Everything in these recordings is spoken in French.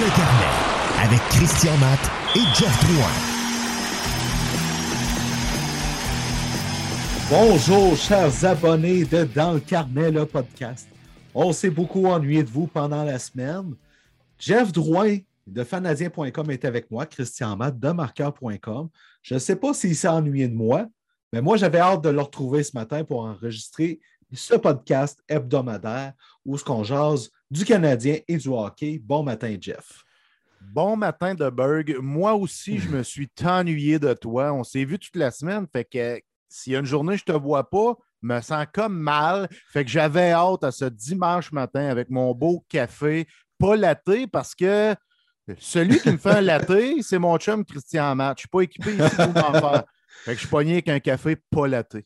le carnet avec Christian Matt et Jeff Drouin. Bonjour, chers abonnés de Dans le carnet, le podcast. On s'est beaucoup ennuyé de vous pendant la semaine. Jeff Drouin de fanadien.com est avec moi, Christian Matt de marqueur.com. Je ne sais pas s'il s'est ennuyé de moi, mais moi, j'avais hâte de le retrouver ce matin pour enregistrer ce podcast hebdomadaire où ce qu'on jase du Canadien et du hockey. Bon matin, Jeff. Bon matin de Berg. Moi aussi, je me suis ennuyé de toi. On s'est vu toute la semaine. Fait que s'il y a une journée, je ne te vois pas, me sens comme mal. Fait que j'avais hâte à ce dimanche matin avec mon beau café, pas laté, parce que celui qui me fait un latte, c'est mon chum Christian Matt. Je ne suis pas équipé ici pour m'en faire. Fait que je suis pogné avec un café pas laté.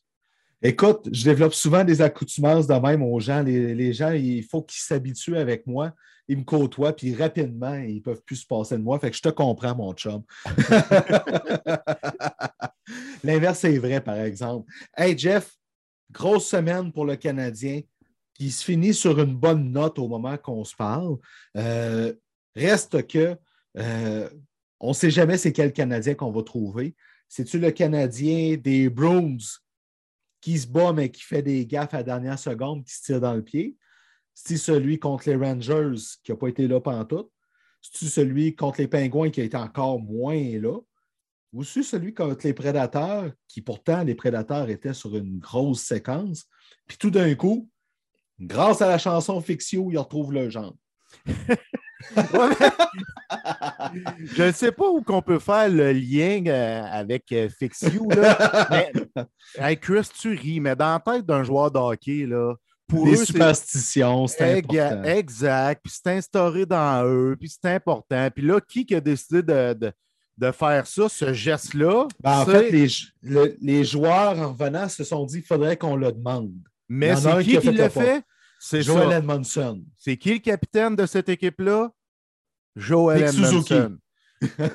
Écoute, je développe souvent des accoutumances de même aux gens. Les, gens, il faut qu'ils s'habituent avec moi. Ils me côtoient, puis rapidement, ils ne peuvent plus se passer de moi. Fait que je te comprends, mon chum. L'inverse est vrai, par exemple. Hey, Jeff, grosse semaine pour le Canadien qui se finit sur une bonne note au moment qu'on se parle. Euh, reste que euh, on ne sait jamais c'est quel Canadien qu'on va trouver. C'est-tu le Canadien des Bruins? Qui se bat, mais qui fait des gaffes à la dernière seconde, qui se tire dans le pied? C'est celui contre les Rangers qui n'a pas été là pendant tout? C'est-tu celui contre les Pingouins qui a été encore moins là? Ou c'est celui contre les Prédateurs, qui pourtant, les Prédateurs étaient sur une grosse séquence, puis tout d'un coup, grâce à la chanson Fixio, ils retrouvent le genre. je ne sais pas où qu'on peut faire le lien euh, avec euh, Fixio. Là, mais, Chris, tu ris, mais dans la tête d'un joueur de hockey, là, pour Les superstitions, c'est important. Exact. Puis c'est instauré dans eux, puis c'est important. Puis là, qui a décidé de, de, faire ça, ce geste-là? Ben, en fait, les, les, joueurs, en revenant, se sont dit qu'il faudrait qu'on le demande. Mais c'est qui qui, l'a fait? C'est Joel Edmondson. C'est qui le capitaine de cette équipe-là? Joel Edmondson.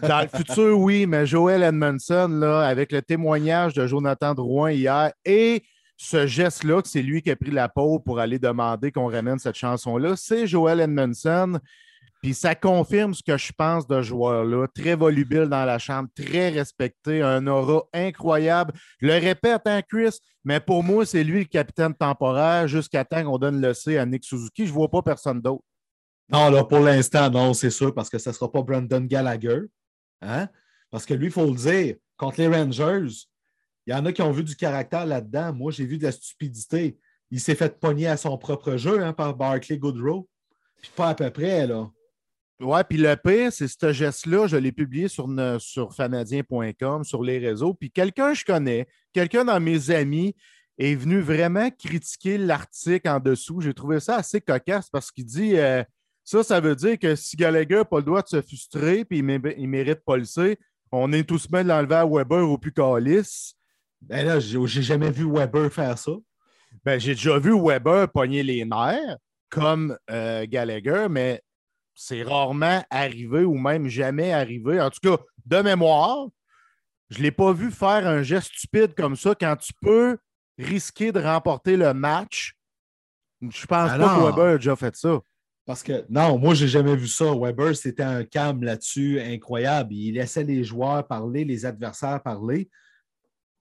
Dans le futur, oui, mais Joel Edmondson, là, avec le témoignage de Jonathan Drouin hier et ce geste-là, que c'est lui qui a pris la peau pour aller demander qu'on ramène cette chanson-là, c'est Joel Edmondson. Puis ça confirme ce que je pense de joueur-là. Très volubile dans la chambre, très respecté, un aura incroyable. Je le répète, hein, Chris, mais pour moi, c'est lui le capitaine temporaire jusqu'à temps qu'on donne le C à Nick Suzuki. Je ne vois pas personne d'autre. Non, là, pour l'instant, non, c'est sûr, parce que ce ne sera pas Brandon Gallagher. Hein? Parce que lui, il faut le dire, contre les Rangers, il y en a qui ont vu du caractère là-dedans. Moi, j'ai vu de la stupidité. Il s'est fait pogner à son propre jeu hein, par Barclay Goodrow. Puis pas à peu près, là. Ouais, puis le pire, c'est ce geste-là, je l'ai publié sur, sur fanadien.com, sur les réseaux. Puis quelqu'un je connais, quelqu'un dans mes amis est venu vraiment critiquer l'article en dessous. J'ai trouvé ça assez cocasse parce qu'il dit euh, ça, ça veut dire que si Gallagher n'a pas le droit de se frustrer puis il, ne mérite pas le C, on est tous mal d'enlever à Weber au plus calice. Ben là, j'ai jamais vu Weber faire ça. Ben, j'ai déjà vu Weber pogner les nerfs comme euh, Gallagher, mais c'est rarement arrivé ou même jamais arrivé. En tout cas, de mémoire, je ne l'ai pas vu faire un geste stupide comme ça quand tu peux risquer de remporter le match. Je pense pas que Weber a déjà fait ça. Parce que non, moi, je n'ai jamais vu ça. Weber, c'était un calme là-dessus incroyable. Il laissait les joueurs parler, les adversaires parler.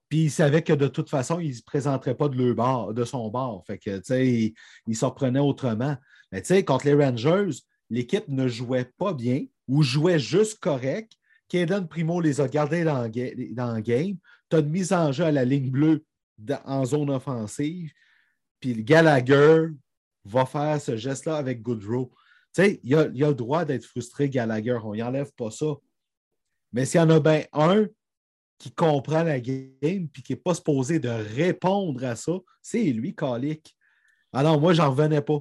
Puis il savait que de toute façon, il ne se présenterait pas de, leur bord, de son bord. Fait que, tu sais, il, il s'en prenait autrement. Mais tu sais, contre les Rangers, l'équipe ne jouait pas bien ou jouait juste correct. Kaden Primo les a gardés dans, le game. Tu as une mise en jeu à la ligne bleue en zone offensive. Puis Gallagher, va faire ce geste-là avec Goodrow. Tu sais, il a, a, le droit d'être frustré, Gallagher. On n'y enlève pas ça. Mais s'il y en a bien un qui comprend la game et qui n'est pas supposé de répondre à ça, c'est lui, Calic. Alors, moi, j'en revenais pas.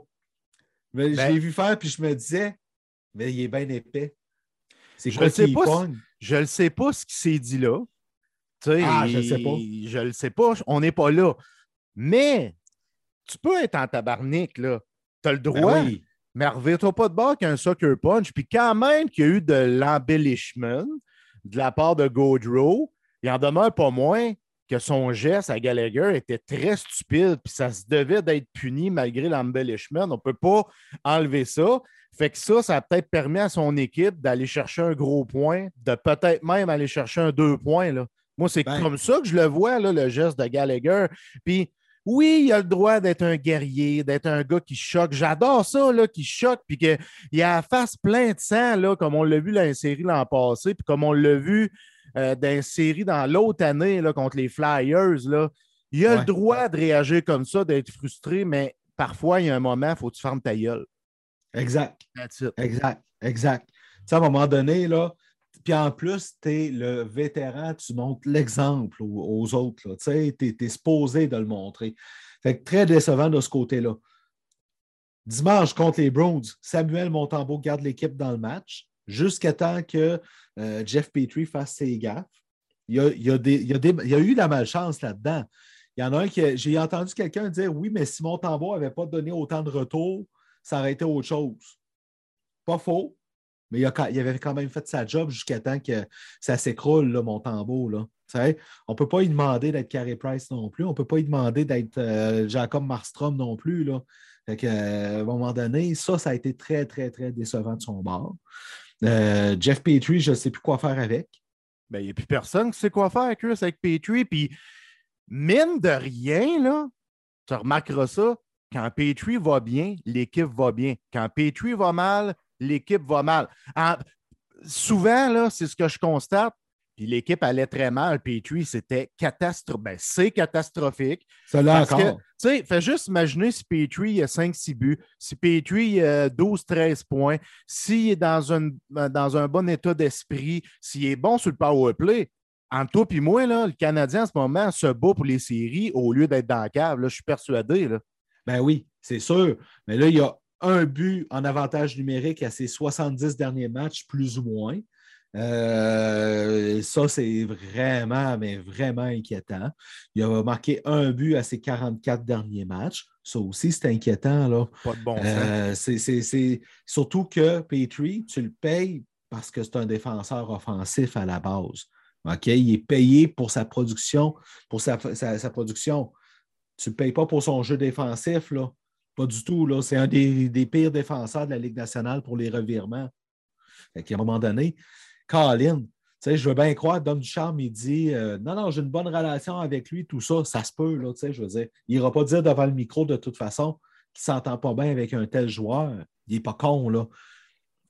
Mais je ben l'ai vu faire, puis je me disais, mais il est bien épais. C'est quoi je ne Je ne sais pas ce qui s'est dit là. ah, je ne sais pas. Je ne le sais pas. On n'est pas là. Mais tu peux être en tabarnak, là. Tu as le ben droit. Mais reviens-toi pas de bord qu'un soccer punch. Puis quand même qu'il y a eu de l'embellishment de la part de Godrow, il en demeure pas moins que son geste à Gallagher était très stupide, puis ça se devait d'être puni malgré l'embellishment. On ne peut pas enlever ça. Fait que ça, ça a peut-être permis à son équipe d'aller chercher un gros point, de peut-être même aller chercher un deux points. Là. Moi, c'est ben comme ça que je le vois, là, le geste de Gallagher. Puis oui, il a le droit d'être un guerrier, d'être un gars qui choque. J'adore ça, là, qui choque, puis qu'il a la face plein de sang, là, comme on l'a vu dans la série l'an passé, puis comme on l'a vu euh, dans la série dans l'autre année là, contre les Flyers. Là. Il a le droit de réagir comme ça, d'être frustré, mais parfois, il y a un moment, il faut que tu fermes ta gueule. Exact. Exact. Exact. Tu à un moment donné, là, puis en plus, tu es le vétéran, tu montres l'exemple aux, autres. Tu es, supposé de le montrer. Fait que très décevant de ce côté-là. Dimanche contre les Browns, Samuel Montembeau garde l'équipe dans le match jusqu'à temps que euh, Jeff Petrie fasse ses gaffes. Il y a, eu la malchance là-dedans. Il y en a un qui. J'ai entendu quelqu'un dire Oui, mais si Montembeau n'avait pas donné autant de retours, ça aurait été autre chose. Pas faux. Mais il, avait quand même fait sa job jusqu'à temps que ça s'écroule, mon tambour. Là. On ne peut pas lui demander d'être Carey Price non plus. On ne peut pas lui demander d'être euh, Jacob Marstrom non plus. Euh, à un moment donné, ça, ça a été très, très, très décevant de son bord. Euh, Jeff Petrie, je ne sais plus quoi faire avec. Ben, il n'y a plus personne qui sait quoi faire avec, avec Petrie. Puis, mine de rien, là, tu remarqueras ça, quand Petrie va bien, l'équipe va bien. Quand Petrie va mal, l'équipe va mal. souvent, là, c'est ce que je constate. Puis l'équipe allait très mal. Petrie, c'était catastrophique. Ben, c'est catastrophique. Ça l'a encore. Tu sais, fais juste imaginer si Petrie a 5-6 buts, si Petrie a 12-13 points, s'il est dans un, dans un bon état d'esprit, s'il est bon sur le power play. Entre toi et moi, là, le Canadien en ce moment se bat pour les séries au lieu d'être dans la cave. Là, je suis persuadé. Là. Ben oui, c'est sûr. Mais là, il y a un but en avantage numérique à ses 70 derniers matchs, plus ou moins. Euh, ça, c'est vraiment, mais vraiment inquiétant. Il a marqué un but à ses 44 derniers matchs. Ça aussi, c'est inquiétant. Là. Pas de bon euh, c'est, Surtout que Petrie, tu le payes parce que c'est un défenseur offensif à la base. Il est payé pour sa production, pour sa, production. Tu ne payes pas pour son jeu défensif, là. Pas du tout. C'est un des, pires défenseurs de la Ligue nationale pour les revirements. À un moment donné, Colin, je veux bien croire, Dom Ducharme, il dit euh, Non, non, j'ai une bonne relation avec lui, tout ça, ça se peut, là, je veux dire. Il n'ira pas dire devant le micro de toute façon qu'il ne s'entend pas bien avec un tel joueur. Il n'est pas con, là.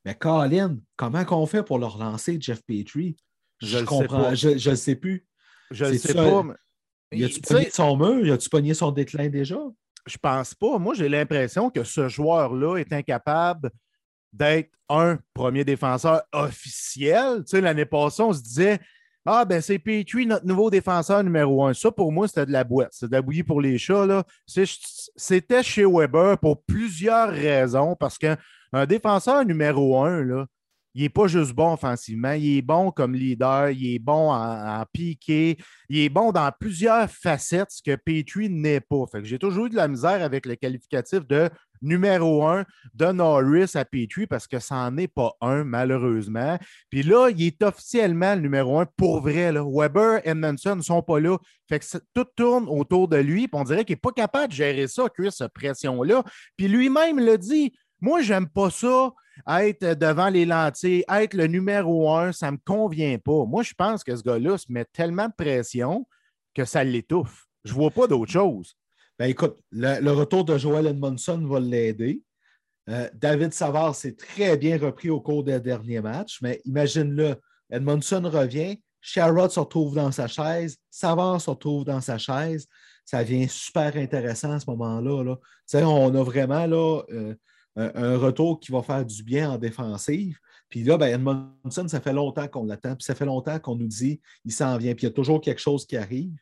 Mais Colin, comment qu'on fait pour le relancer, Jeff Petrie? Je, comprends, je ne sais plus. Je ne sais pas. Mais... Y a-tu pogné son mur? Y a-tu pogné son déclin déjà? Je pense pas. Moi, j'ai l'impression que ce joueur-là est incapable d'être un premier défenseur officiel. Tu sais, l'année passée, on se disait Ah, ben c'est Petrie, notre nouveau défenseur numéro un. Ça, pour moi, c'était de la boîte. C'était de la bouillie pour les chats. C'était chez Weber pour plusieurs raisons, parce qu'un défenseur numéro un, là, il n'est pas juste bon offensivement, il est bon comme leader, il est bon en, piqué, il est bon dans plusieurs facettes, ce que Petrie n'est pas. Fait j'ai toujours eu de la misère avec le qualificatif de numéro un de Norris à Petrie parce que ça n'en est pas un, malheureusement. Puis là, il est officiellement le numéro un pour vrai. Weber et Edmondson ne sont pas là. Fait que tout tourne autour de lui. Puis on dirait qu'il n'est pas capable de gérer ça, Chris, cette pression-là. Puis lui-même le dit. Moi, j'aime pas ça être devant les lentilles, être le numéro un, ça me convient pas. Moi, je pense que ce gars-là se met tellement de pression que ça l'étouffe. Je vois pas d'autre chose. Ben, écoute, le, retour de Joel Edmondson va l'aider. Euh, David Savard s'est très bien repris au cours des derniers matchs, mais imagine-le, Edmondson revient, Sherrod se retrouve dans sa chaise, Savard se retrouve dans sa chaise. Ça devient super intéressant à ce moment-là. Là. On a vraiment là, euh, un, retour qui va faire du bien en défensive. Puis là, ben, Edmondson, ça fait longtemps qu'on l'attend, puis ça fait longtemps qu'on nous dit il s'en vient, puis il y a toujours quelque chose qui arrive.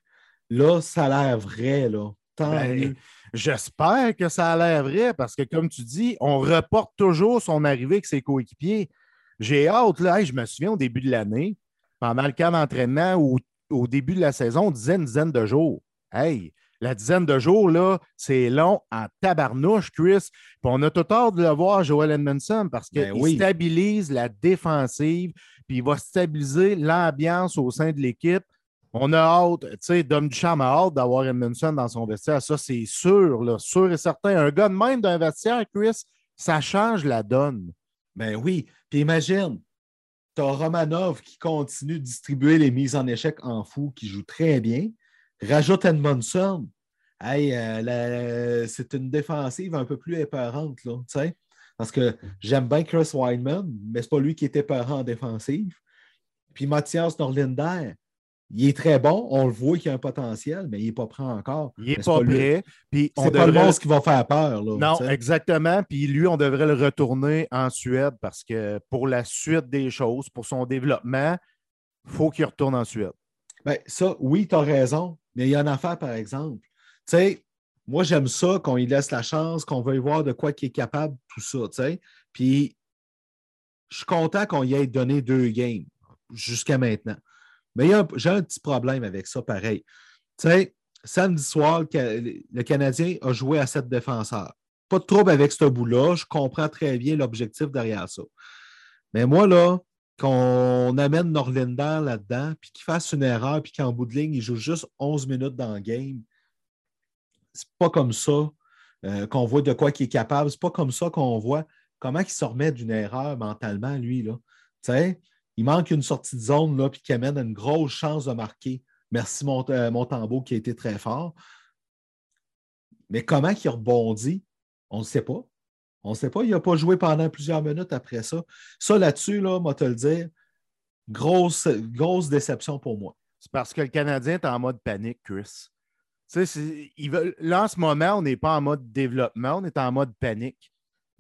Là, ça a l'air vrai, là. Ben, j'espère que ça a l'air vrai parce que, comme tu dis, on reporte toujours son arrivée avec ses coéquipiers. J'ai hâte, là, je me souviens au début de l'année, pendant le camp d'entraînement ou au début de la saison, on disait une dizaine de jours. Hey, la dizaine de jours, là, c'est long en tabarnouche, Chris. Puis on a tout hâte de le voir, Joel Edmondson, parce qu'il ben stabilise la défensive, puis il va stabiliser l'ambiance au sein de l'équipe. On a hâte, tu sais, Dom Duchamp a hâte d'avoir Edmondson dans son vestiaire. Ça, c'est sûr, là, sûr et certain. Un gars de même d'un vestiaire, Chris, ça change la donne. Ben oui. Puis imagine, tu as Romanov qui continue de distribuer les mises en échec en fou, qui joue très bien. Rajoute Edmondson. Hey, euh, c'est une défensive un peu plus épeurante, là, parce que j'aime bien Chris Weinman, mais ce n'est pas lui qui était épeurant en défensive. Puis Mathias Norlinder, il est très bon, on le voit qu'il a un potentiel, mais il n'est pas prêt encore. Il n'est pas, prêt. C'est pas devrait... le monstre qui va faire peur. non, exactement. Puis lui, on devrait le retourner en Suède parce que pour la suite des choses, pour son développement, il faut qu'il retourne en Suède. Bien, ça, oui, tu as raison. Mais il y a une affaire, par exemple. Tu sais, moi, j'aime ça qu'on lui laisse la chance, qu'on veuille voir de quoi il est capable, tout ça. Tu sais. Puis, je suis content qu'on y ait donné deux games jusqu'à maintenant. Mais j'ai un petit problème avec ça, pareil. Tu sais, samedi soir, le Canadien a joué à sept défenseurs. Pas de trouble avec ce bout-là. Je comprends très bien l'objectif derrière ça. Mais moi, là, qu'on amène Norlinder là-dedans, puis qu'il fasse une erreur, puis qu'en bout de ligne, il joue juste 11 minutes dans le game, c'est pas comme ça euh, qu'on voit de quoi il est capable. C'est pas comme ça qu'on voit comment il se remet d'une erreur mentalement, lui. Là. Il manque une sortie de zone, là, puis qui amène une grosse chance de marquer. Merci, mon, euh, qui a été très fort. Mais comment il rebondit, on ne sait pas. On ne sait pas. Il n'a pas joué pendant plusieurs minutes après ça. Ça, là-dessus, là, moi, te le dire, grosse, grosse déception pour moi. C'est parce que le Canadien est en mode panique, Chris. là, en ce moment, on n'est pas en mode développement, on est en mode panique.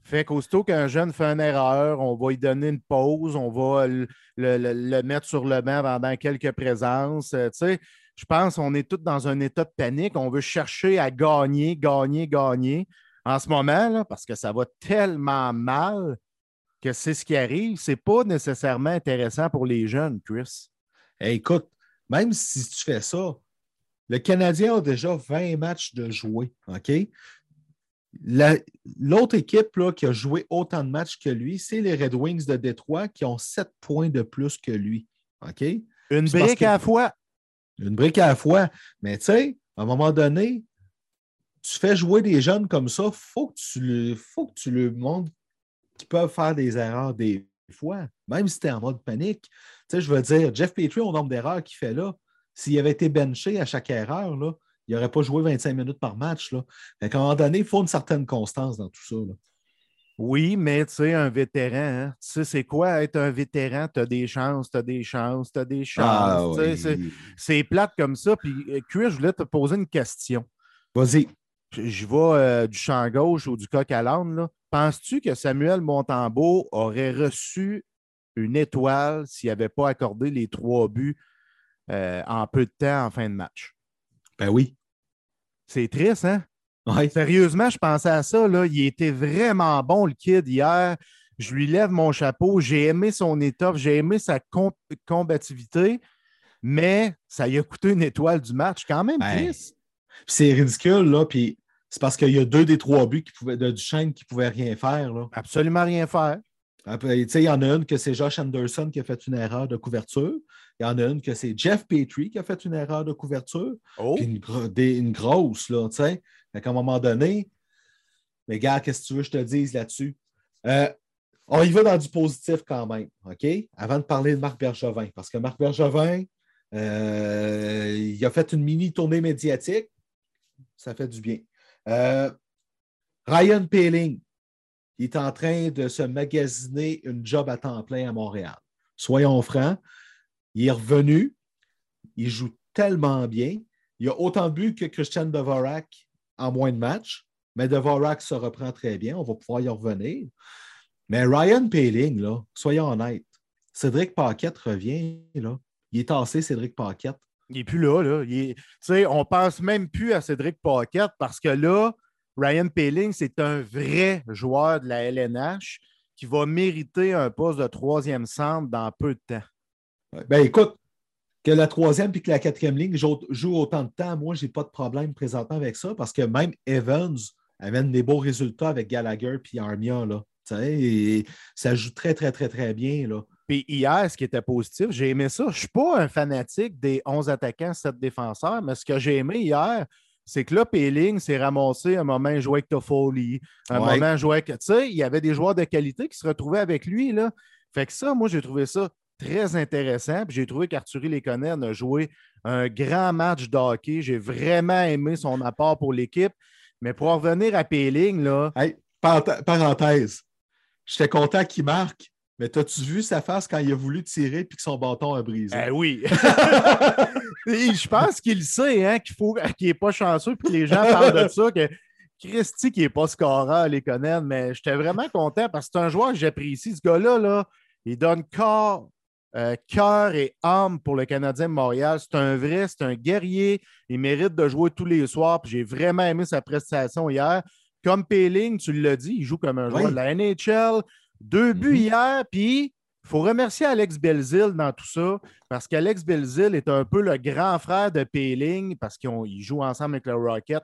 Fait qu'aussitôt qu'un jeune fait une erreur, on va lui donner une pause, on va le, mettre sur le banc pendant quelques présences. Euh, je pense qu'on est tous dans un état de panique. On veut chercher à gagner, gagner, gagner. En ce moment, parce que ça va tellement mal que c'est ce qui arrive, c'est pas nécessairement intéressant pour les jeunes, Chris. écoute, même si tu fais ça, le Canadien a déjà 20 matchs de jouer, OK? L'autre équipe là, qui a joué autant de matchs que lui, c'est les Red Wings de Détroit qui ont sept points de plus que lui. OK? Une brique à la fois. Une brique à la fois. Mais tu sais, à un moment donné, tu fais jouer des jeunes comme ça, il faut, que tu le, faut que tu le montres qu'ils peuvent faire des erreurs des fois, même si tu es en mode panique. Tu sais, je veux dire, Jeff Petrie, au nombre d'erreurs qu'il fait là, s'il avait été benché à chaque erreur, là, il n'aurait pas joué 25 minutes par match. Là. à un moment donné, il faut une certaine constance dans tout ça. Oui, mais tu sais, un vétéran, hein, tu sais, c'est quoi être un vétéran? Tu as des chances, tu as des chances, tu as des ah chances. C'est plate comme ça. Puis, Chris, je voulais te poser une question. Vas-y. Je, vois euh, du champ gauche ou du coq à l'âne. Penses-tu que Samuel Montembeau aurait reçu une étoile s'il n'avait pas accordé les trois buts euh, en peu de temps en fin de match? Ben oui. C'est triste, hein? Sérieusement, je pensais à ça. Là. Il était vraiment bon, le kid, hier. Je lui lève mon chapeau. J'ai aimé son étoffe. J'ai aimé sa combativité. Mais ça lui a coûté une étoile du match. Quand même ben, triste. C'est ridicule, là. Puis c'est parce qu'il y a deux des trois buts qui pouvaient, de Duchesne qui ne pouvaient rien faire. Là. Absolument rien faire. il y en a une que c'est Josh Anderson qui a fait une erreur de couverture. Il y en a une que c'est Jeff Petrie qui a fait une erreur de couverture. Oh. une, grosse, là, tu sais. À un moment donné, mais gars, qu'est-ce que tu veux que je te dise là-dessus? Euh, on y va dans du positif quand même, OK? Avant de parler de Marc Bergevin, parce que Marc Bergevin, euh, il a fait une mini tournée médiatique. Ça fait du bien. Euh, Ryan Peeling, il est en train de se magasiner une job à temps plein à Montréal. Soyons francs, il est revenu, il joue tellement bien. Il a autant de que Christian Devorak en moins de matchs, mais Devorak se reprend très bien. On va pouvoir y revenir. Mais Ryan Paling, là, soyons honnêtes, Cédric Paquette revient. Là. Il est tassé, Cédric Paquette. Il n'est plus là. là. Il On ne pense même plus à Cédric Paquette parce que là, Ryan Paling, c'est un vrai joueur de la LNH qui va mériter un poste de troisième centre dans peu de temps. Ben écoute, que la troisième puis que la quatrième ligne joue autant de temps, moi, je n'ai pas de problème présentement avec ça parce que même Evans amène des beaux résultats avec Gallagher puis Armia. Là. ça joue très, très, très, très bien. Là. Puis hier, ce qui était positif, j'ai aimé ça. Je ne suis pas un fanatique des 11 attaquants, 7 défenseurs, mais ce que j'ai aimé hier, c'est que là, Péling s'est ramassé un moment joué avec Toffoli, un moment joué avec. Tu sais, il y avait des joueurs de qualité qui se retrouvaient avec lui. Là. Fait que ça, moi, j'ai trouvé ça très intéressant. J'ai trouvé qu'Arthurie Léconen a joué un grand match de hockey. J'ai vraiment aimé son apport pour l'équipe. Mais pour revenir à Péling, là. Hey, parenthèse. J'étais content qu'il marque, mais t'as-tu vu sa face quand il a voulu tirer et que son bâton a brisé? Eh oui. je pense qu'il sait hein, qu'il faut qu'il n'est pas chanceux puis les gens parlent de ça, que Christy qui n'est pas scorant les connaître, mais j'étais vraiment content parce que c'est un joueur que j'apprécie. Ce gars-là, là, il donne corps, euh, cœur et âme pour le Canadien de Montréal. C'est un vrai, c'est un guerrier. Il mérite de jouer tous les soirs. J'ai vraiment aimé sa prestation hier. Comme Péling, tu l'as dit, il joue comme un joueur de la NHL. Deux buts mhm. hier, puis il faut remercier Alex Belzil dans tout ça, parce qu'Alex Belzil est un peu le grand frère de Péling, parce qu'ils jouent ensemble avec le Rocket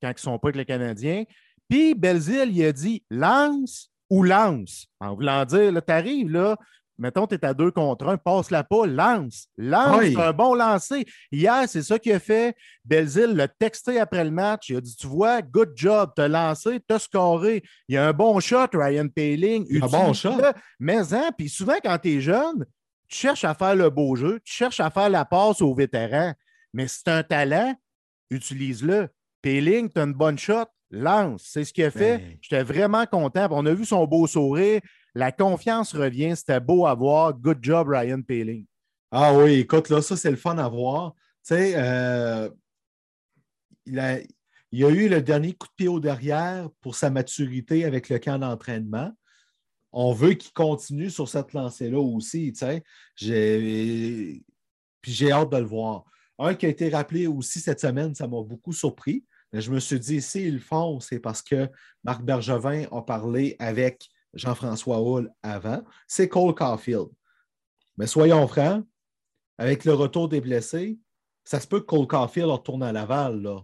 quand ils ne sont pas avec les Canadiens. Puis Belzil, il a dit lance ou lance. En voulant dire, tu arrives, là, Mettons, tu es à deux contre un, passe-la pas, lance. Lance, un bon lancer. Hier, c'est ça qu'il a fait. Belzil l'a texté après le match. Il a dit Tu vois, good job, t'as lancé, t'as scoré. Il y a un bon shot, Ryan Paling. Un bon shot. Mais, hein, puis souvent, quand tu es jeune, tu cherches à faire le beau jeu, tu cherches à faire la passe aux vétérans. Mais si tu un talent, utilise-le. Paling, tu as une bonne shot, lance. C'est ce qu'il a fait. J'étais vraiment content. On a vu son beau sourire. La confiance revient. C'était beau à voir. Good job, Ryan Paling. Ah oui, écoute, là, ça, c'est le fun à voir. Tu sais, euh, il, a, eu le dernier coup de pied au derrière pour sa maturité avec le camp d'entraînement. On veut qu'il continue sur cette lancée-là aussi. Tu sais. J'ai... Puis j'ai hâte de le voir. Un qui a été rappelé aussi cette semaine, ça m'a beaucoup surpris. Je me suis dit, s'ils le font, c'est parce que Marc Bergevin a parlé avec Jean-François Hull avant, c'est Cole Caulfield. Mais soyons francs, avec le retour des blessés, ça se peut que Cole Caulfield retourne à Laval. Là.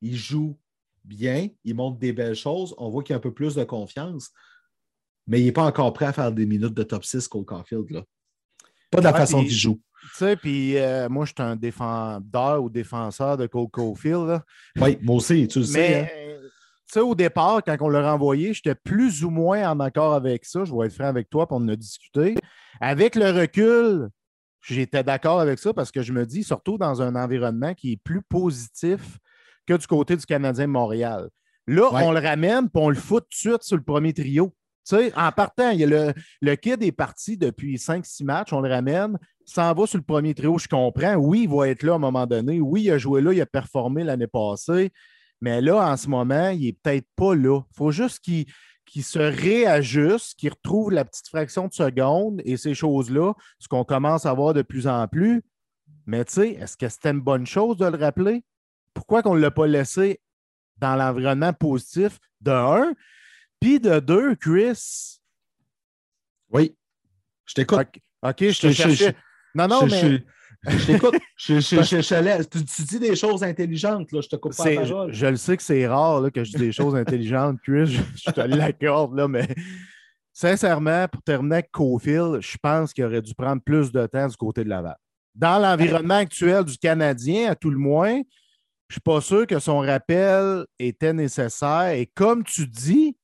il joue bien, il montre des belles choses, on voit qu'il a un peu plus de confiance, mais il n'est pas encore prêt à faire des minutes de top 6, Cole Caulfield. Là. Pas de la façon qu'il joue. Tu sais, puis euh, moi, je suis un défendeur ou défenseur de Cole Caulfield. Oui, moi aussi, tu le sais. Hein sais, au départ, quand on l'a renvoyé, j'étais plus ou moins en accord avec ça. Je vais être franc avec toi pour en discuter. Avec le recul, j'étais d'accord avec ça parce que je me dis, surtout dans un environnement qui est plus positif que du côté du Canadien de Montréal. Là, on le ramène et on le fout tout de suite sur le premier trio. Tu sais, en partant, il y a le, le kid est parti depuis 5-6 matchs, on le ramène, s'en va sur le premier trio, je comprends. Oui, il va être là à un moment donné. Oui, il a joué là, il a performé l'année passée. Mais là, en ce moment, il n'est peut-être pas là. Il faut juste qu'il se réajuste, qu'il retrouve la petite fraction de seconde et ces choses-là, ce qu'on commence à voir de plus en plus. Mais tu sais, est-ce que c'était une bonne chose de le rappeler? Pourquoi qu'on ne l'a pas laissé dans l'environnement positif? De un? Puis de deux, Chris. Oui, je t'écoute. OK, je te cherchais. Non, non, mais. Je t'écoute. tu, dis des choses intelligentes, là. je te coupe pas la parole. Je, le sais que c'est rare là, que je dis des choses intelligentes, Chris. Je, te l'accorde, là, mais sincèrement, pour terminer avec Cofield, je pense qu'il aurait dû prendre plus de temps du côté de Laval. Dans l'environnement actuel du Canadien, à tout le moins, je ne suis pas sûr que son rappel était nécessaire. Et comme tu dis,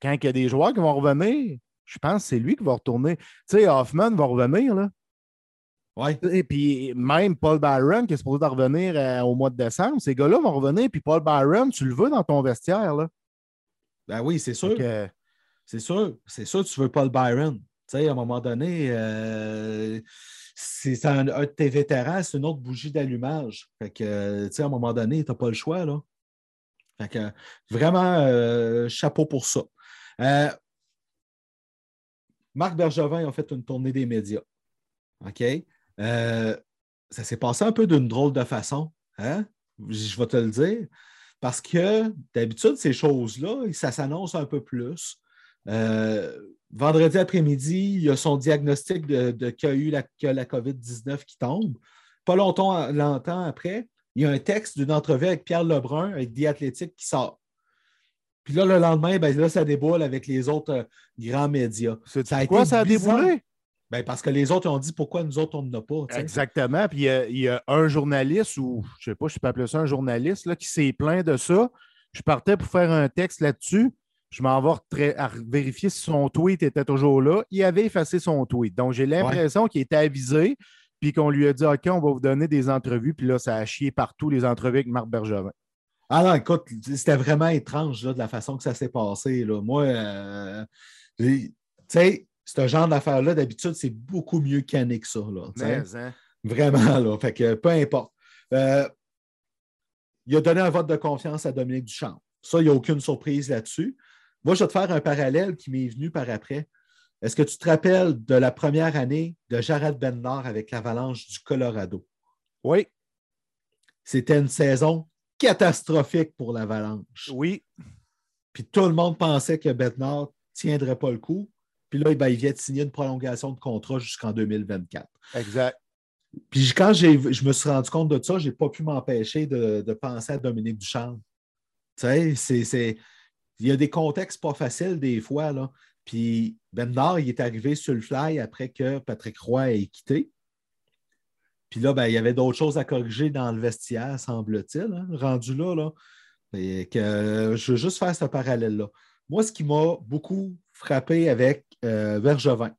quand il y a des joueurs qui vont revenir, je pense que c'est lui qui va retourner. Tu sais, Hoffman va revenir, là. Et puis même Paul Byron, qui est supposé revenir euh, au mois de décembre, ces gars-là vont revenir. Puis Paul Byron, tu le veux dans ton vestiaire. Là. Ben oui, c'est sûr. C'est sûr. C'est sûr que tu veux Paul Byron. Tu sais, à un moment donné, euh, c'est un, de tes vétérans, c'est une autre bougie d'allumage. Fait que, tu sais, à un moment donné, tu n'as pas le choix. Là. Fait que, vraiment, euh, chapeau pour ça. Marc Bergevin a fait une tournée des médias. OK? Euh, ça s'est passé un peu d'une drôle de façon. Hein? Je vais te le dire. Parce que d'habitude, ces choses-là, ça s'annonce un peu plus. Euh, vendredi après-midi, il y a son diagnostic de, qu'il y a eu la, la COVID-19 qui tombe. Pas longtemps, longtemps après, il y a un texte d'une entrevue avec Pierre Lebrun, avec Diathlétique, qui sort. Puis là, le lendemain, ben, là, ça déboule avec les autres euh, grands médias. C'est quoi, ça a déboulé? Ben parce que les autres ont dit pourquoi nous autres, on n'en a pas. Exactement. Puis il y, a un journaliste, ou je ne sais pas, je peux appeler ça un journaliste, là, qui s'est plaint de ça. Je partais pour faire un texte là-dessus. Je m'en vais vérifier si son tweet était toujours là. Il avait effacé son tweet. Donc, j'ai l'impression qu'il était avisé, puis qu'on lui a dit OK, on va vous donner des entrevues. Puis là, ça a chié partout les entrevues avec Marc Bergevin. Ah non, écoute, c'était vraiment étrange de la façon que ça s'est passé. Là. Moi, euh, tu sais, ce genre d'affaires-là, d'habitude, c'est beaucoup mieux canné que ça. Là, hein? Vraiment, là. Fait que peu importe. Euh, il a donné un vote de confiance à Dominique Duchamp. Ça, il n'y a aucune surprise là-dessus. Moi, je vais te faire un parallèle qui m'est venu par après. Est-ce que tu te rappelles de la première année de Jared Bennard avec l'Avalanche du Colorado? Oui. C'était une saison catastrophique pour l'Avalanche. Oui. Puis tout le monde pensait que Bennard ne tiendrait pas le coup. Puis là, ben, il vient de signer une prolongation de contrat jusqu'en 2024. Exact. Puis quand je me suis rendu compte de ça, je n'ai pas pu m'empêcher de, penser à Dominique Duchamp. Tu sais, il y a des contextes pas faciles des fois. Là. Puis Bernard, il est arrivé sur le fly après que Patrick Roy ait quitté. Puis là, ben, il y avait d'autres choses à corriger dans le vestiaire, semble-t-il, hein, rendu là. là. Et que, je veux juste faire ce parallèle-là. Moi, ce qui m'a beaucoup frappé avec euh, Vergevin,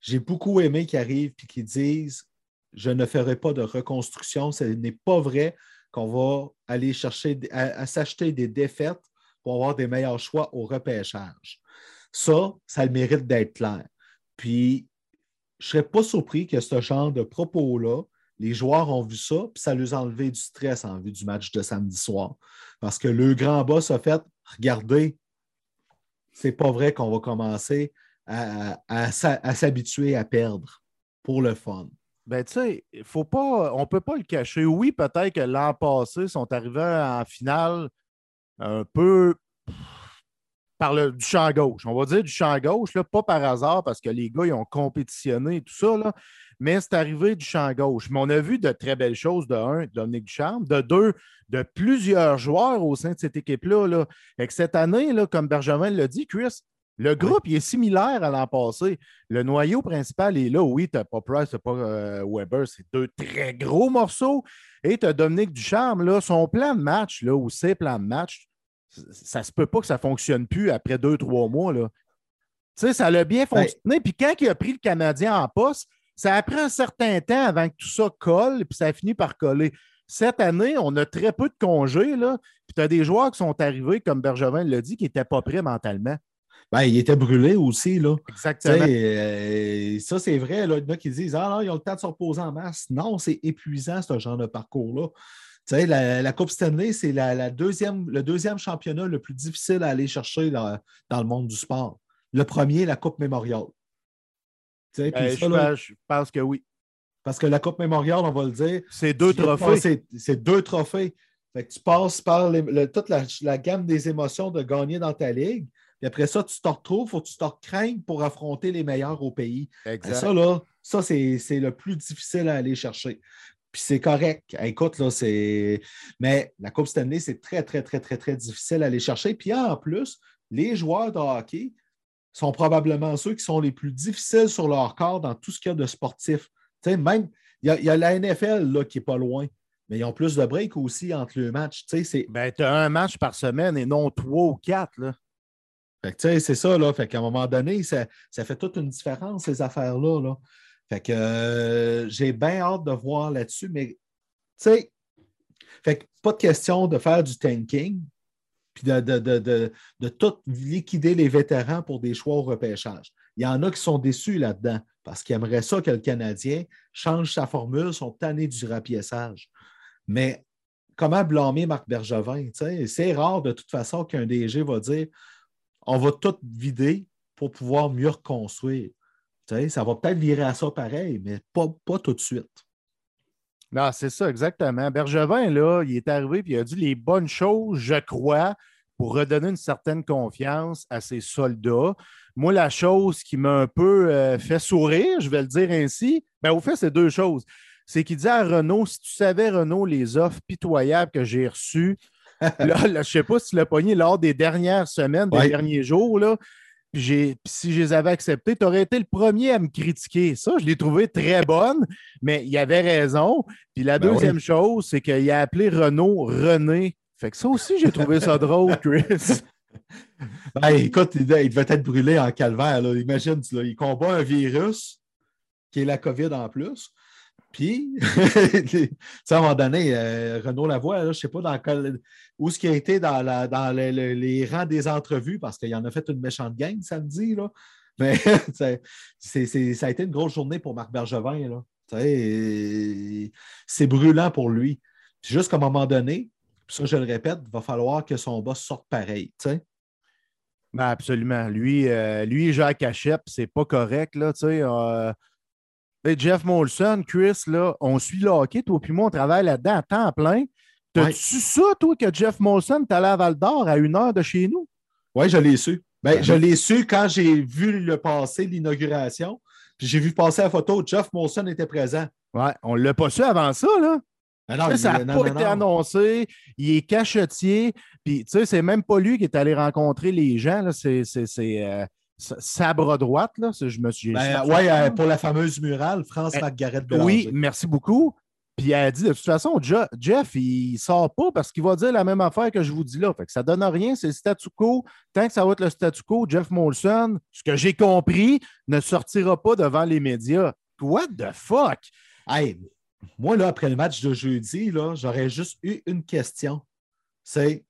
j'ai beaucoup aimé qu'ils arrivent et qu'ils disent Je ne ferai pas de reconstruction. Ce n'est pas vrai qu'on va aller chercher à, s'acheter des défaites pour avoir des meilleurs choix au repêchage. Ça, ça le mérite d'être clair. Puis, je ne serais pas surpris que ce genre de propos-là, les joueurs ont vu ça, puis ça leur a enlevé du stress en vue du match de samedi soir. Parce que le grand boss a fait regardez, c'est pas vrai qu'on va commencer à, s'habituer à perdre pour le fun. Ben, tu sais, faut pas, on peut pas le cacher. Oui, peut-être que l'an passé, ils sont arrivés en finale un peu par le, du champ gauche. On va dire du champ gauche, là, pas par hasard, parce que les gars, ils ont compétitionné et tout ça, là, mais c'est arrivé du champ gauche. Mais on a vu de très belles choses, de un, Dominique Ducharme, de deux, de plusieurs joueurs au sein de cette équipe-là. Là. Et que cette année, là, comme Benjamin l'a dit, Chris, le groupe il est similaire à l'an passé. Le noyau principal est là. Oui, tu n'as pas Price, tu n'as pas euh, Weber. C'est deux très gros morceaux. Et tu as Dominique Ducharme. Là, son plan de match, là, ou ses plans de match, ça se peut pas que ça ne fonctionne plus après deux, trois mois. Là. Tu sais, ça a bien ben fonctionné. Puis quand il a pris le Canadien en poste, ça a pris un certain temps avant que tout ça colle, puis ça a fini par coller. Cette année, on a très peu de congés, là. Puis tu as des joueurs qui sont arrivés, comme Bergevin l'a dit, qui n'étaient pas prêts mentalement. Ben, il était brûlé aussi. Là. Exactement. Euh, ça, c'est vrai. Là, il y en a qui disent Ah non, ils ont le temps de se reposer en masse. Non, c'est épuisant, ce genre de parcours-là. La, la, Coupe Stanley, c'est la, deuxième, le deuxième championnat le plus difficile à aller chercher dans, dans le monde du sport. Le premier, la Coupe Mémoriale. Ben, je, pense que oui. Parce que la Coupe Mémoriale, on va le dire. C'est deux trophées. C'est deux trophées. tu passes par toute la, gamme des émotions de gagner dans ta ligue. Puis après ça, tu te retrouves, faut que tu te craignes pour affronter les meilleurs au pays. Exact. ça, là, ça, c'est le plus difficile à aller chercher. Puis c'est correct. Écoute, là, c'est. Mais la Coupe Stanley, c'est très, très, très, très, très difficile à aller chercher. Puis en plus, les joueurs de hockey, sont probablement ceux qui sont les plus difficiles sur leur corps dans tout ce qu'il y a de sportif. même, il y, a la NFL là, qui n'est pas loin, mais ils ont plus de breaks aussi entre les matchs. Tu ben, as un match par semaine et non trois ou quatre. Là. c'est ça, là. Fait qu'à un moment donné, ça, fait toute une différence, ces affaires-là. Là. Fait que euh, j'ai bien hâte de voir là-dessus, mais tu sais, fait pas de question de faire du tanking, puis de, tout liquider les vétérans pour des choix au repêchage. Il y en a qui sont déçus là-dedans parce qu'ils aimeraient ça que le Canadien change sa formule, son tannés du rapiessage. Mais comment blâmer Marc Bergevin? C'est rare de toute façon qu'un DG va dire on va tout vider pour pouvoir mieux reconstruire. ça va peut-être virer à ça pareil, mais pas, pas tout de suite. Non, c'est ça, exactement. Bergevin, là, il est arrivé et il a dit les bonnes choses, je crois, pour redonner une certaine confiance à ses soldats. Moi, la chose qui m'a un peu euh, fait sourire, je vais le dire ainsi, bien, au fait, c'est deux choses. C'est qu'il dit à Renault si tu savais, Renault, les offres pitoyables que j'ai reçues, là, je ne sais pas si tu l'as pogné lors des dernières semaines, des derniers jours, là, puis si je les avais acceptés, tu aurais été le premier à me critiquer. Ça, je l'ai trouvé très bonne, mais il avait raison. Puis la ben deuxième chose, c'est qu'il a appelé Renault René. Fait que ça aussi, j'ai trouvé ça drôle, Chris. Ben, écoute, il, devait être brûlé en calvaire. Imagine, il combat un virus qui est la COVID en plus. Puis, à un moment donné, euh, Renaud Lavoie, je ne sais pas dans où ce qui a été dans, les rangs des entrevues, parce qu'il en a fait une méchante gang samedi. Là. Mais ça a été une grosse journée pour Marc Bergevin. C'est brûlant pour lui. Juste qu'à un moment donné, ça je le répète, il va falloir que son boss sorte pareil. Ben absolument. Lui, euh, lui, Jacques Hachep, c'est pas correct. Là, Jeff Molson, Chris, là, on suit le hockey, toi puis moi, on travaille là-dedans à temps plein. T'as-tu ça, toi, que Jeff Molson est allé à Val d'Or à une heure de chez nous? Oui, je l'ai su. Ben, je l'ai su quand j'ai vu le passer, l'inauguration. Puis j'ai vu passer la photo, Jeff Molson était présent. Oui, on ne l'a pas su avant ça, là. Ben ça n'a pas été annoncé. Il est cachetier. Puis, tu sais, c'est même pas lui qui est allé rencontrer les gens. C'est euh, sabre droite, là. Je me suis. Ben, oui, euh, pour la fameuse murale, France eh, Margaret Bélanger. Oui, merci beaucoup. Puis elle a dit de toute façon, Jeff, il sort pas parce qu'il va dire la même affaire que je vous dis là. Fait que ça donne rien, c'est le statu quo. Tant que ça va être le statu quo, Jeff Molson, ce que j'ai compris, ne sortira pas devant les médias. What the fuck? Hey, moi, là, après le match de jeudi, j'aurais juste eu une question. C'est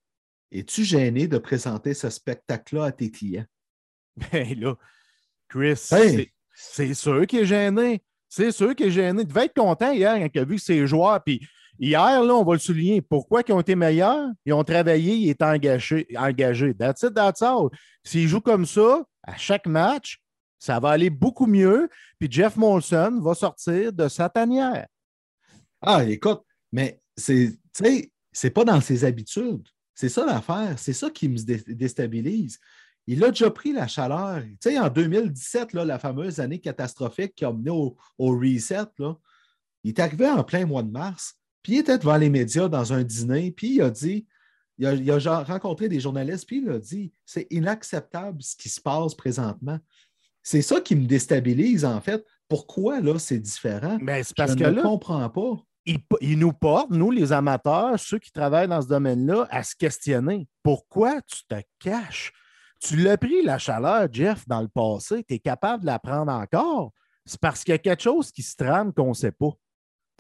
es-tu gêné de présenter ce spectacle-là à tes clients? Ben là, Chris, c'est sûr qu'il est gêné. C'est sûr qu'il est gêné. Il devait être content hier quand il a vu ses joueurs. Puis hier, là, on va le souligner. Pourquoi ils ont été meilleurs? Ils ont travaillé, ils étaient engagés. engagés. That's it, that's all. S'ils jouent comme ça, à chaque match, ça va aller beaucoup mieux. Puis Jeff Molson va sortir de sa tanière. Ah, écoute, mais c'est, c'est pas dans ses habitudes. C'est ça l'affaire. C'est ça qui me déstabilise. Il a déjà pris la chaleur. Tu sais, en 2017, là, la fameuse année catastrophique qui a mené au, reset, là, il est arrivé en plein mois de mars, puis il était devant les médias dans un dîner, puis il a dit, il a, il a rencontré des journalistes, puis il a dit, c'est inacceptable ce qui se passe présentement. C'est ça qui me déstabilise, en fait. Pourquoi, là, c'est différent? Mais ben, c'est parce Je ne comprends pas il, nous porte, nous, les amateurs, ceux qui travaillent dans ce domaine-là, à se questionner. Pourquoi tu te caches? Tu l'as pris, la chaleur, Jeff, dans le passé. Tu es capable de la prendre encore. C'est parce qu'il y a quelque chose qui se trame qu'on ne sait pas.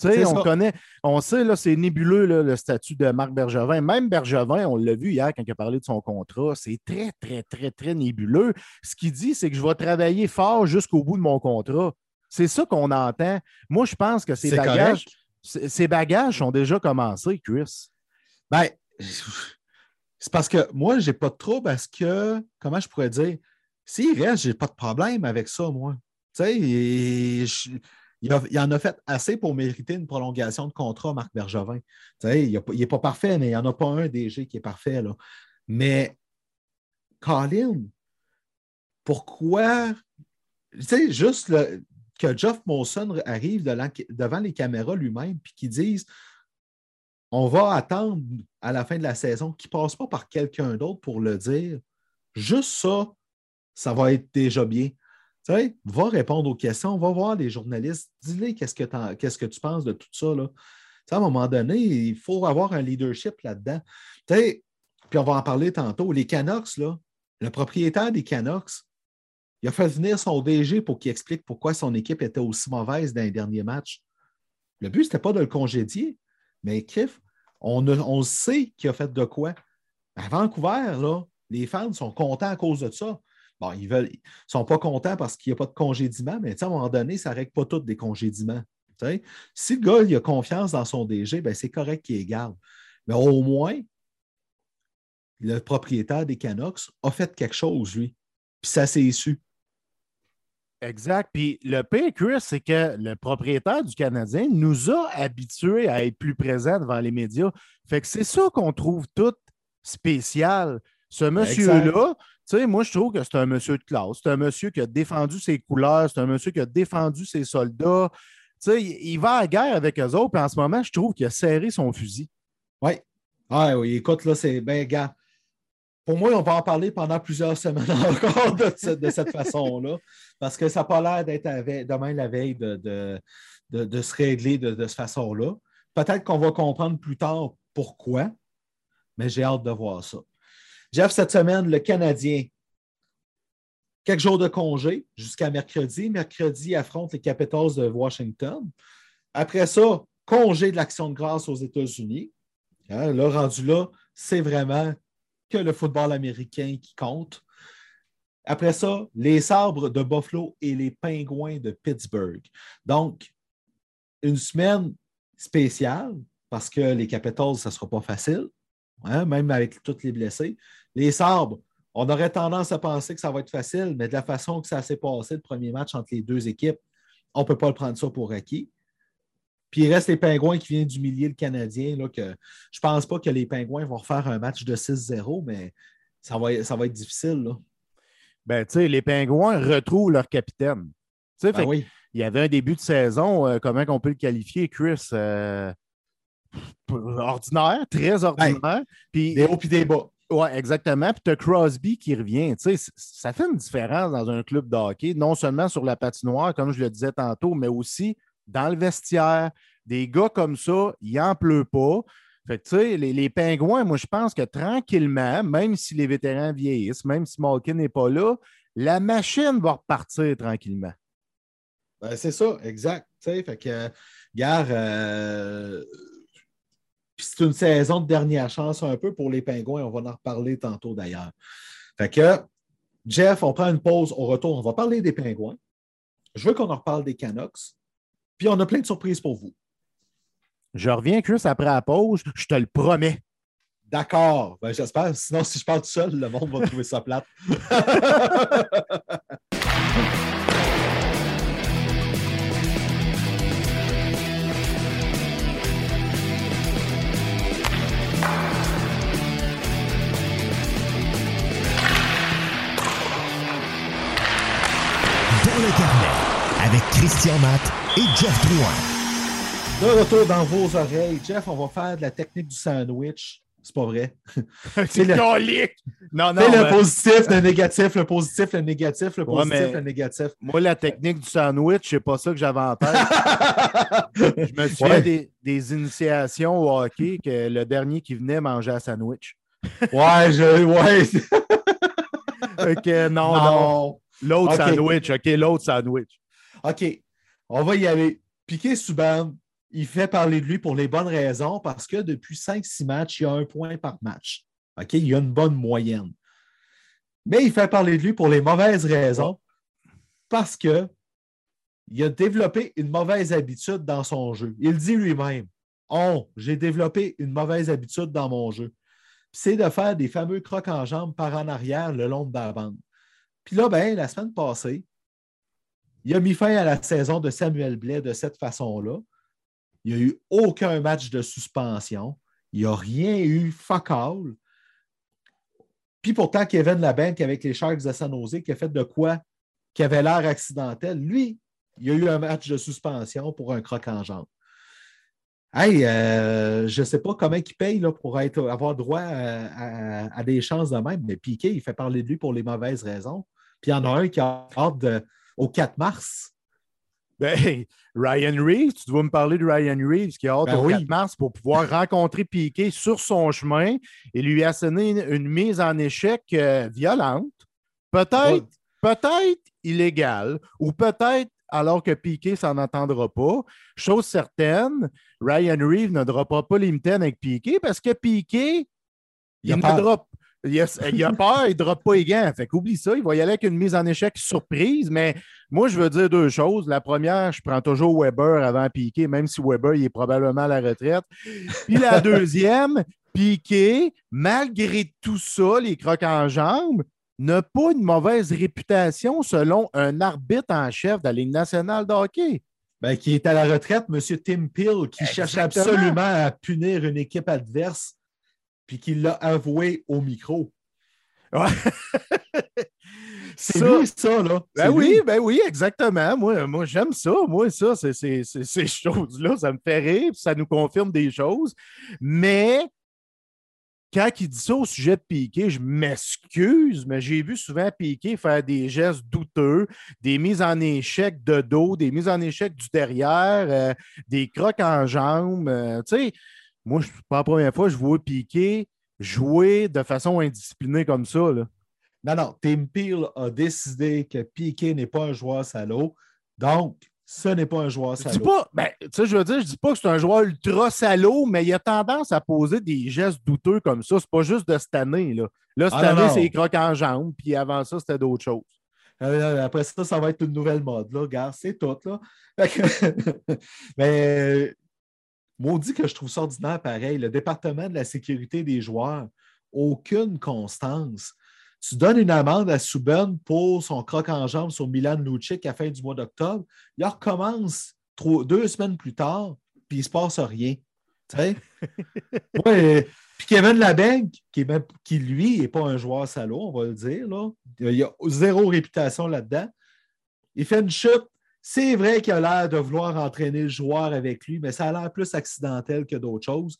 Tu sais, on connaît, on sait, là, c'est nébuleux, le statut de Marc Bergevin. Même Bergevin, on l'a vu hier quand il a parlé de son contrat, c'est très, très, très, très nébuleux. Ce qu'il dit, c'est que je vais travailler fort jusqu'au bout de mon contrat. C'est ça qu'on entend. Moi, je pense que ces bagages. Ces bagages ont déjà commencé, Chris. Ben, c'est parce que moi, je n'ai pas de trouble parce que, comment je pourrais dire, s'il reste, je n'ai pas de problème avec ça, moi. Tu sais, il, en a fait assez pour mériter une prolongation de contrat, Marc Bergevin. Tu sais, il n'est pas parfait, mais il n'y en a pas un DG qui est parfait. Là. Mais, Colin, pourquoi tu sais, juste que Jeff Molson arrive devant les caméras lui-même puis qu'il dise on va attendre à la fin de la saison qu'il ne passe pas par quelqu'un d'autre pour le dire. Juste ça, ça va être déjà bien. Tu sais, va répondre aux questions, va voir les journalistes, dis-les qu'est-ce que, tu penses de tout ça. Là. à un moment donné, il faut avoir un leadership là-dedans. Tu sais, puis on va en parler tantôt. Les Canucks, là, le propriétaire des Canucks, il a fait venir son DG pour qu'il explique pourquoi son équipe était aussi mauvaise dans les derniers matchs. Le but, ce n'était pas de le congédier, mais Kiff, on, sait qu'il a fait de quoi. À Vancouver, là, les fans sont contents à cause de ça. Bon, ils ne sont pas contents parce qu'il n'y a pas de congédiement, mais à un moment donné, ça ne règle pas tout des congédiements. Si le gars a confiance dans son DG, ben, c'est correct qu'il garde. Mais au moins, le propriétaire des Canucks a fait quelque chose, lui. Puis ça s'est su. Exact. Puis le pire, Chris, c'est que le propriétaire du Canadien nous a habitués à être plus présents devant les médias. Fait que c'est ça qu'on trouve tout spécial. Ce monsieur-là, tu sais, moi, je trouve que c'est un monsieur de classe. C'est un monsieur qui a défendu ses couleurs. C'est un monsieur qui a défendu ses soldats. Tu sais, il va à la guerre avec eux autres. Puis en ce moment, je trouve qu'il a serré son fusil. Oui. Ah oui, écoute, là, c'est ben, gars. Pour moi, on va en parler pendant plusieurs semaines encore de, cette façon-là, parce que ça n'a pas l'air d'être demain la veille de, se régler de, cette façon-là. Peut-être qu'on va comprendre plus tard pourquoi, mais j'ai hâte de voir ça. Jeff, cette semaine, le Canadien, quelques jours de congé jusqu'à mercredi. Mercredi, affronte les Capitals de Washington. Après ça, congé de l'Action de grâce aux États-Unis. Hein, le rendu là, c'est vraiment le football américain qui compte. Après ça, les sabres de Buffalo et les pingouins de Pittsburgh. Donc, une semaine spéciale parce que les Capitals, ça ne sera pas facile, hein, même avec tous les blessés. Les sabres, on aurait tendance à penser que ça va être facile, mais de la façon que ça s'est passé, le premier match entre les deux équipes, on ne peut pas le prendre ça pour acquis. Puis il reste les Pingouins qui viennent d'humilier le Canadien. Là, que je ne pense pas que les Pingouins vont refaire un match de 6-0, mais ça va, ça va être difficile. Là. Ben, les Pingouins retrouvent leur capitaine. Ben oui. Il y avait un début de saison, euh, comment on peut le qualifier, Chris? Euh, ordinaire, très ordinaire. puis, des hauts et des bas. Oui, exactement. Puis tu as Crosby qui revient. ça fait une différence dans un club de hockey, non seulement sur la patinoire, comme je le disais tantôt, mais aussi dans le vestiaire. Des gars comme ça, il n'en pleut pas. Fait que, les, les, pingouins, moi, je pense que tranquillement, même si les vétérans vieillissent, même si Malkin n'est pas là, la machine va repartir tranquillement. Ben, c'est ça, exact. fait que, gare, euh, c'est une saison de dernière chance un peu pour les pingouins. On va en reparler tantôt d'ailleurs. Fait que, Jeff, on prend une pause, on retourne, on va parler des pingouins. Je veux qu'on en reparle des Canucks. Puis on a plein de surprises pour vous. Je reviens, Chris, après la pause, je te le promets. D'accord. Ben, J'espère. Sinon, si je parle tout seul, le monde va trouver ça plate. avec Christian Matt et Jeff Drouin. De retour dans vos oreilles, Jeff, on va faire de la technique du sandwich. C'est pas vrai. c'est le... Non, non. le positif, le négatif, le positif, le négatif, le positif, le négatif. Moi, la technique du sandwich, c'est pas ça que j'avais en tête. je me souviens des, des, initiations au hockey que le dernier qui venait manger un sandwich. ouais, je. Ouais. ok, non, non. L'autre sandwich, ok, l'autre sandwich. OK, on va y aller. Piqué Subban, il fait parler de lui pour les bonnes raisons parce que depuis 5-6 matchs, il y a un point par match. OK, il y a une bonne moyenne. Mais il fait parler de lui pour les mauvaises raisons parce que il a développé une mauvaise habitude dans son jeu. Il dit lui-même Oh, j'ai développé une mauvaise habitude dans mon jeu. C'est de faire des fameux crocs en jambes par en arrière le long de la bande. Puis là, ben, la semaine passée, il a mis fin à la saison de Samuel Blais de cette façon-là. Il n'y a eu aucun match de suspension. Il n'y a rien eu fuck all. Puis pourtant, Kevin Labank avec les Sharks de San Jose, qui a fait de quoi qui avait l'air accidentel, lui, il y a eu un match de suspension pour un croc en jambe. Hey, euh, je ne sais pas comment il paye là, pour avoir droit à, des chances de même, mais Piqué, il fait parler de lui pour les mauvaises raisons. Puis il y en a un qui a hâte de, au 4 mars. Ben, Ryan Reeves, tu dois me parler de Ryan Reeves qui a hâte ben au 4 mars pour pouvoir rencontrer Piquet sur son chemin et lui asséner une, une mise en échec euh, violente, peut-être peut-être illégale ou peut-être alors que Piquet s'en entendra pas. Chose certaine, Ryan Reeves ne droppera pas les avec Piquet parce que Piquet, il, il ne drop, il a, il a peur, il ne droppe pas les gants. Fait qu'oublie ça, il va y aller avec une mise en échec surprise. Mais moi, je veux dire deux choses. La première, je prends toujours Weber avant Piquet, même si Weber il est probablement à la retraite. Puis la deuxième, Piquet, malgré tout ça, les crocs en jambes, n'a pas une mauvaise réputation selon un arbitre en chef de la Ligue nationale de hockey. Ben, qui est à la retraite, M. Tim Peel, qui cherche absolument à punir une équipe adverse puis qu'il l'a avoué au micro. c'est lui, ça, là. Ben oui, ben oui, exactement. Moi, moi j'aime ça. Moi, ça, c'est, ces choses-là, ça me fait rire, ça nous confirme des choses. Mais quand il dit ça au sujet de Piqué, je m'excuse, mais j'ai vu souvent Piqué faire des gestes douteux, des mises en échec de dos, des mises en échec du derrière, euh, des crocs en jambes. Euh, tu sais, moi, je, pas la première fois, je vois Piqué jouer de façon indisciplinée comme ça. Là. Non, non, Tim Peel a décidé que Piqué n'est pas un joueur salaud. Donc, ce n'est pas un joueur salaud. Je dis pas, ben, je veux dire, je dis pas que c'est un joueur ultra salaud, mais il a tendance à poser des gestes douteux comme ça. C'est pas juste de cette année. Là, là cette ah, année, c'est crocs en jambes, puis avant ça, c'était d'autres choses. Euh, après ça, ça va être une nouvelle mode. Là. Regarde, c'est tout. Là. mais dit que je trouve ça ordinaire pareil. Le département de la sécurité des joueurs, aucune constance. Tu donnes une amende à Subban pour son croc en jambe sur Milan Lucic à la fin du mois d'octobre. Il recommence deux semaines plus tard, puis il ne se passe rien. ouais, puis Kevin Labengue, qui, qui lui n'est pas un joueur salaud, on va le dire, là. il a zéro réputation là-dedans. Il fait une chute. C'est vrai qu'il a l'air de vouloir entraîner le joueur avec lui, mais ça a l'air plus accidentel que d'autres choses.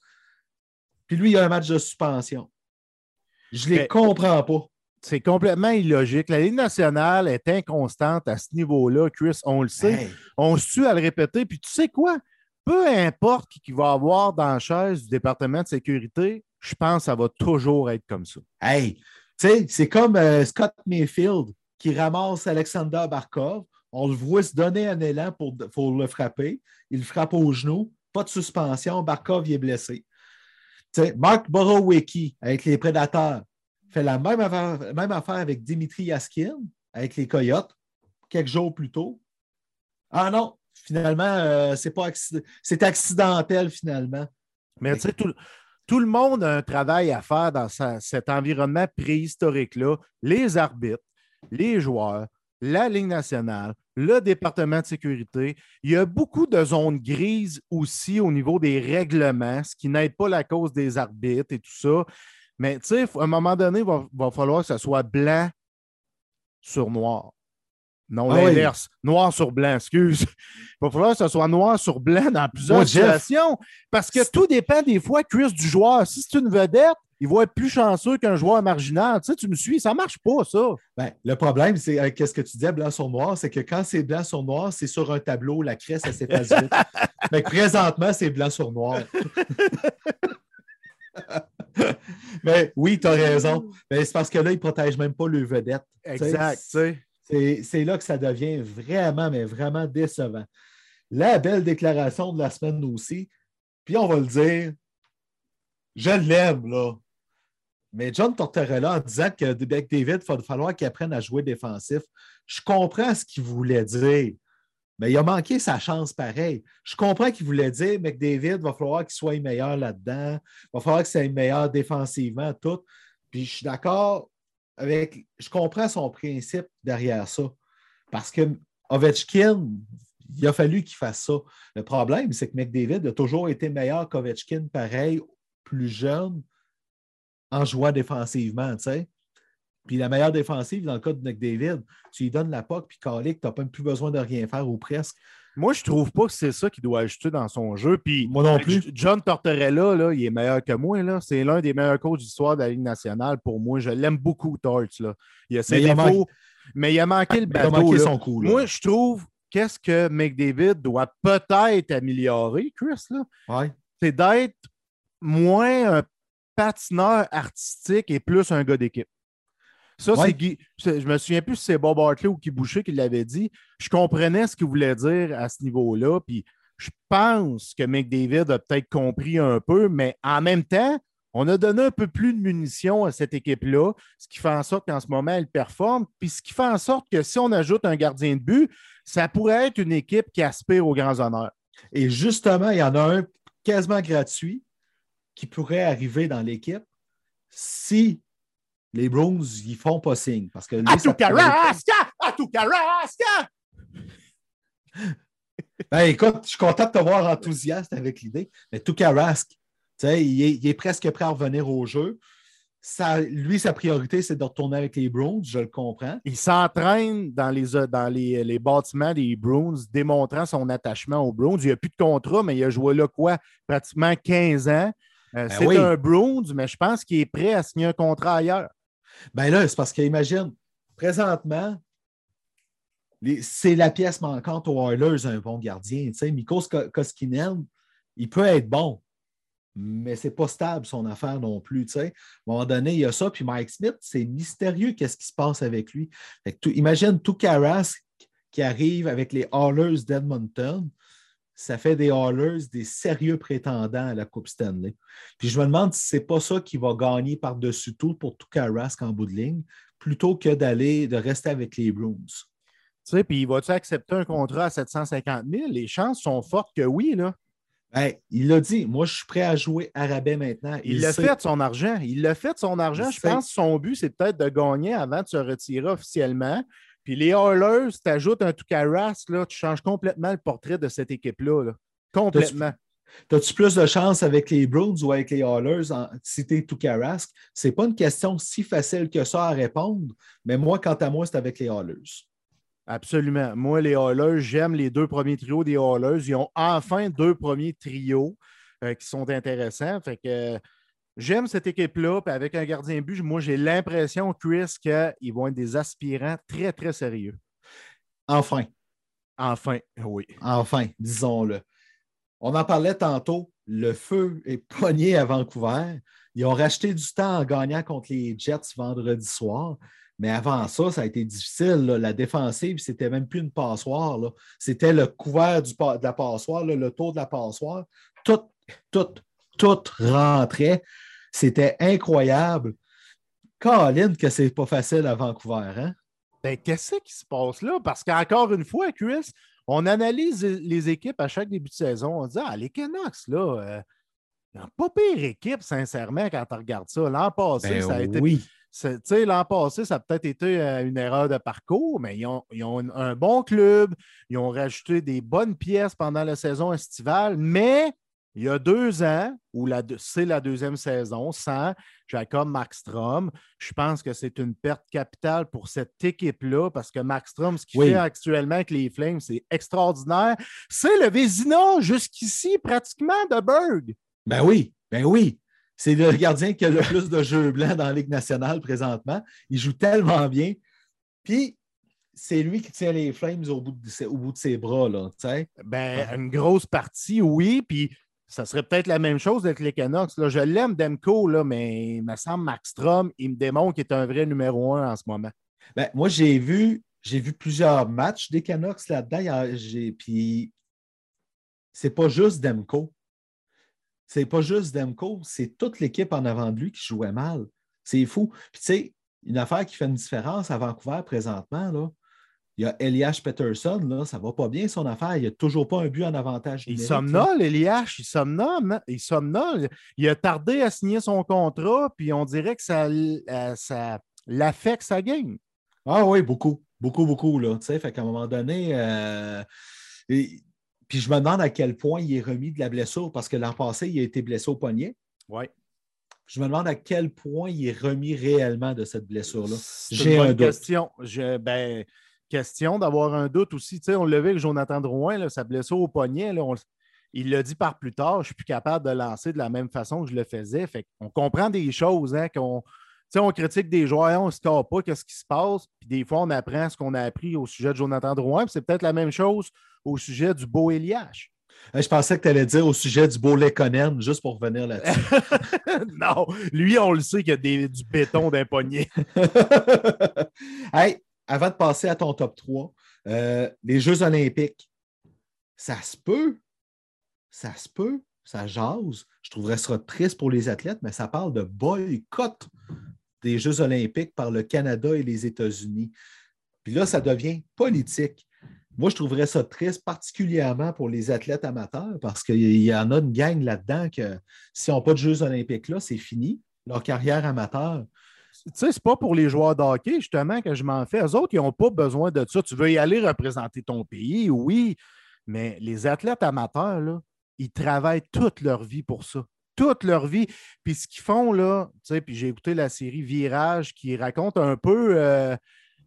Puis lui, il a un match de suspension. Je ne les comprends pas c'est complètement illogique. La Ligue nationale est inconstante à ce niveau-là, Chris, on le sait. On se tue à le répéter. Puis tu sais quoi? Peu importe qui va avoir dans la chaise du département de sécurité, je pense que ça va toujours être comme ça. Hey, tu sais, c'est comme euh, Scott Mayfield qui ramasse Alexander Barkov. On le voit se donner un élan pour, le frapper. Il frappe au genou. Pas de suspension. Barkov y est blessé. sais, Mark Borowicki avec les Prédateurs fait la même affaire, avec Dimitri Yaskin, avec les Coyotes, quelques jours plus tôt. Ah non, finalement, euh, c'est accidentel finalement. Mais tu sais, tout, le monde a un travail à faire dans cet environnement préhistorique-là. Les arbitres, les joueurs, la Ligue nationale, le département de sécurité. Il y a beaucoup de zones grises aussi au niveau des règlements, ce qui n'aide pas la cause des arbitres et tout ça. Mais tu sais, à un moment donné, il va, falloir que ça soit blanc sur noir. Non, ah l'inverse. Noir sur blanc, excuse. Il va falloir que ça soit noir sur blanc dans plusieurs situations. Parce que tout dépend des fois, Chris, du joueur. Si c'est une vedette, il va être plus chanceux qu'un joueur marginal. Tu sais, tu me suis, ça ne marche pas, ça. Ben, le problème, c'est avec ce que tu disais, blanc sur noir, c'est que quand c'est blanc sur noir, c'est sur un tableau, la crête, ça s'efface vite. Mais présentement, c'est blanc sur noir. Mais oui, tu as raison. Mais c'est parce que là, ils ne protègent même pas le vedette. Exact. C'est là que ça devient vraiment, mais vraiment décevant. La belle déclaration de la semaine aussi, puis on va le dire, je l'aime, là. Mais John Tortorella, en disant que David, il va falloir qu'il apprenne à jouer défensif, je comprends ce qu'il voulait dire. Mais il a manqué sa chance pareil. Je comprends qu'il voulait dire, mais David, va falloir qu'il soit meilleur là-dedans. Il va falloir qu'il soit meilleur défensivement, tout. Puis je suis d'accord avec. Je comprends son principe derrière ça. Parce que Ovechkin, il a fallu qu'il fasse ça. Le problème, c'est que McDavid a toujours été meilleur qu'Ovechkin, pareil, plus jeune, en jouant défensivement, tu sais. Puis la meilleure défensive, dans le cas de McDavid, tu lui donnes la POC, puis Calic, tu n'as même plus besoin de rien faire ou presque. Moi, je trouve pas que c'est ça qu'il doit ajouter dans son jeu. Puis moi non plus. John Tortorella, là, il est meilleur que moi. Là. C'est l'un des meilleurs coachs d'histoire de la Ligue nationale pour moi. Je l'aime beaucoup. Là. Il a ses mais défauts, mais il a manqué le bateau. Il a manqué son coup. Moi, je trouve qu'est-ce que McDavid doit peut-être améliorer, Chris, là, c'est d'être moins un patineur artistique et plus un gars d'équipe. Ça, c'est Guy. Je me souviens plus si c'est Bob Hartley ou Guy Boucher qui l'avait dit. Je comprenais ce qu'il voulait dire à ce niveau-là. Puis je pense que McDavid a peut-être compris un peu, mais en même temps, on a donné un peu plus de munitions à cette équipe-là, ce qui fait en sorte qu'en ce moment, elle performe. Puis ce qui fait en sorte que si on ajoute un gardien de but, ça pourrait être une équipe qui aspire aux grands honneurs. Et justement, il y en a un quasiment gratuit qui pourrait arriver dans l'équipe si les Browns, ils font pas signe? Parce que à tout carasca! À tout carasca! Ben, écoute, je suis content de te voir enthousiaste avec l'idée. Mais tout Rask, il est, il est presque prêt à revenir au jeu. Ça, lui, sa priorité, c'est de retourner avec les Browns, je le comprends. Il s'entraîne dans, les, dans les, les, bâtiments des Browns, démontrant son attachement aux Browns. Il n'a plus de contrat, mais il a joué là quoi? Pratiquement 15 ans. Euh, ben c'est un Bruins, mais je pense qu'il est prêt à signer un contrat ailleurs. Ben là, c'est parce qu'imagine, présentement, c'est la pièce manquante aux Oilers, un bon gardien. Tu sais, Mikos Koskinen, il peut être bon, mais c'est pas stable son affaire non plus. Tu sais. À un moment donné, il y a ça, puis Mike Smith, c'est mystérieux qu'est-ce qui se passe avec lui. imagine tout Karas qui arrive avec les Oilers d'Edmonton ça fait des Hallers des sérieux prétendants à la Coupe Stanley. Puis je me demande si ce n'est pas ça qui va gagner par-dessus tout pour tout Rask en bout de ligne, plutôt que d'aller, de rester avec les Bruins. Tu sais, puis il va-tu accepter un contrat à 750 000? Les chances sont fortes que oui, là. Il l'a dit, moi, je suis prêt à jouer à rabais maintenant. Il, l'a fait son argent. Il l'a fait son argent. je pense que son but, c'est peut-être de gagner avant de se retirer officiellement. Puis les Oilers, tu ajoutes un Toucaras, là, tu changes complètement le portrait de cette équipe-là. Complètement. As-tu plus de chance avec les Bruins ou avec les Oilers en, si tu es Ce n'est pas une question si facile que ça à répondre, mais moi, quant à moi, c'est avec les Oilers. Absolument. Moi, les Oilers, j'aime les deux premiers trios des Oilers. Ils ont enfin deux premiers trios euh, qui sont intéressants. Fait que J'aime cette équipe-là, puis avec un gardien but, moi, j'ai l'impression, Chris, qu'ils vont être des aspirants très, très sérieux. Enfin. Enfin, oui. Enfin, disons-le. On en parlait tantôt, le feu est pogné à Vancouver. Ils ont racheté du temps en gagnant contre les Jets vendredi soir. Mais avant ça, ça a été difficile. La défensive, c'était même plus une passoire. C'était le couvert du, de la passoire, le tour de la passoire. Tout, tout, tout rentrait. C'était incroyable. Colin, que c'est pas facile à Vancouver, hein? Ben, qu'est-ce qui se passe là? Parce qu'encore une fois, Chris, on analyse les équipes à chaque début de saison. On dit Ah, les Canucks, là, euh, pas pire équipe, sincèrement, quand on regarde ça. L'an passé, ben ça a été. Oui. L'an passé, ça a peut-être été euh, une erreur de parcours, mais ils ont, ils ont, un bon club, ils ont rajouté des bonnes pièces pendant la saison estivale, mais il y a deux ans, où c'est la deuxième saison, sans Jacob Maxstrom, je pense que c'est une perte capitale pour cette équipe-là parce que Maxstrom, ce qu'il fait actuellement avec les Flames, c'est extraordinaire. C'est le Vézina jusqu'ici, pratiquement, de Berg. Ben oui, ben oui. C'est le gardien qui a le plus de jeux blancs dans la Ligue nationale présentement. Il joue tellement bien. Puis, c'est lui qui tient les Flames au bout de, au bout de ses bras. Là, ben, une grosse partie, oui. Puis ça serait peut-être la même chose avec les Canucks. Je l'aime, Demko, là, mais il me semble Strom, il me démontre qu'il est un vrai numéro un en ce moment. Ben, moi, j'ai vu, j'ai vu plusieurs matchs des Canucks là-dedans. Puis c'est pas juste Demko. C'est pas juste Demko, c'est toute l'équipe en avant de lui qui jouait mal. C'est fou. Puis tu sais, une affaire qui fait une différence à Vancouver présentement, là, il y a Elias Peterson, là, ça va pas bien son affaire. Il n'y a toujours pas un but en avantage. Il somnole, Elias, il somnole, il somnole. Il a tardé à signer son contrat, puis on dirait que ça, euh, ça l'affecte sa game. Ah oui, beaucoup, beaucoup, beaucoup. Là, fait qu'à un moment donné, euh, puis je me demande à quel point il est remis de la blessure, parce que l'an passé, il a été blessé au poignet. Oui. Je me demande à quel point il est remis réellement de cette blessure-là. J'ai une question. Je, ben, question d'avoir un doute aussi. Tu sais, on vu avec Jonathan Drouin, là, sa blessure au poignet, il l'a dit par plus tard, je ne suis plus capable de lancer de la même façon que je le faisais. Fait on comprend des choses, hein, qu'on. on critique des joueurs, on ne se pas, qu'est-ce qui se passe. Puis des fois, on apprend ce qu'on a appris au sujet de Jonathan Drouin. C'est peut-être la même chose au sujet du beau Elias. Je pensais que tu allais dire au sujet du beau Lekonen, juste pour revenir là-dessus. non, lui, on le sait qu'il y a du béton d'un poignet. hey, avant de passer à ton top 3, euh, les Jeux olympiques, ça se peut, ça se peut, ça jase. Je trouverais ça triste pour les athlètes, mais ça parle de boycott des Jeux olympiques par le Canada et les États-Unis. Puis là, ça devient politique. Moi, je trouverais ça triste, particulièrement pour les athlètes amateurs, parce qu'il y en a une gang là-dedans que s'ils n'ont pas de Jeux olympiques là, c'est fini. Leur carrière amateur, tu sais, c'est pas pour les joueurs d'hockey, justement, que je m'en fais. Eux autres, ils n'ont pas besoin de ça. Tu veux y aller représenter ton pays, oui, mais les athlètes amateurs, là, ils travaillent toute leur vie pour ça. Toute leur vie. Puis ce qu'ils font, là, tu sais, puis j'ai écouté la série Virage qui raconte un peu euh,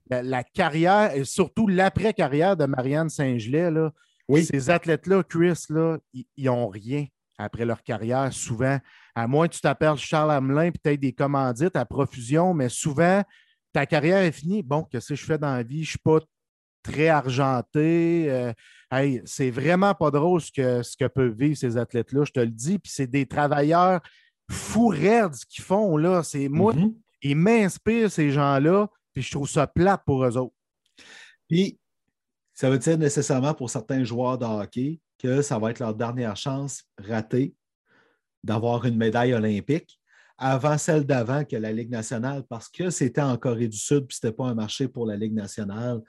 la, carrière et surtout l'après-carrière de Marianne Saint-Gelais, là. Oui. Ces athlètes-là, Chris, là, ils n'ont rien. Après leur carrière, souvent. À moins que tu t'appelles Charles Hamelin aies des commandites à profusion, mais souvent, ta carrière est finie. Bon, qu'est-ce que je fais dans la vie? Je ne suis pas très argenté. Euh, c'est vraiment pas drôle ce que, ce que peuvent vivre ces athlètes-là, je te le dis. Puis c'est des travailleurs fous raides ce qu'ils font. là. C'est moi, mm-hmm. ils m'inspirent, ces gens-là, puis je trouve ça plate pour eux autres. Puis, ça veut dire nécessairement pour certains joueurs de hockey que ça va être leur dernière chance ratée d'avoir une médaille olympique avant celle d'avant que la Ligue nationale, parce que c'était en Corée du Sud, puis ce n'était pas un marché pour la Ligue nationale,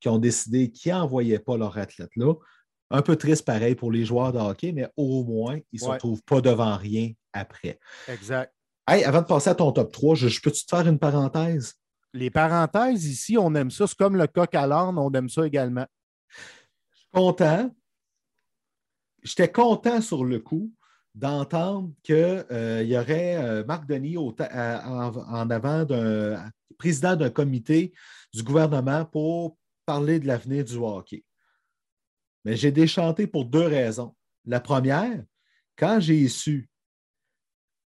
qui ont décidé qu'ils n'envoyaient pas leurs athlètes là. Un peu triste pareil pour les joueurs de hockey, mais au moins, ils ne se retrouvent pas devant rien après. Exact. Hey, avant de passer à ton top 3, je, peux-tu te faire une parenthèse? Les parenthèses ici, on aime ça. C'est comme le coq à l'âne, on aime ça également. Je suis content. J'étais content sur le coup d'entendre qu'il euh, y aurait euh, Marc Denis en, en, avant d'un président d'un comité du gouvernement pour parler de l'avenir du hockey. Mais j'ai déchanté pour deux raisons. La première, quand j'ai su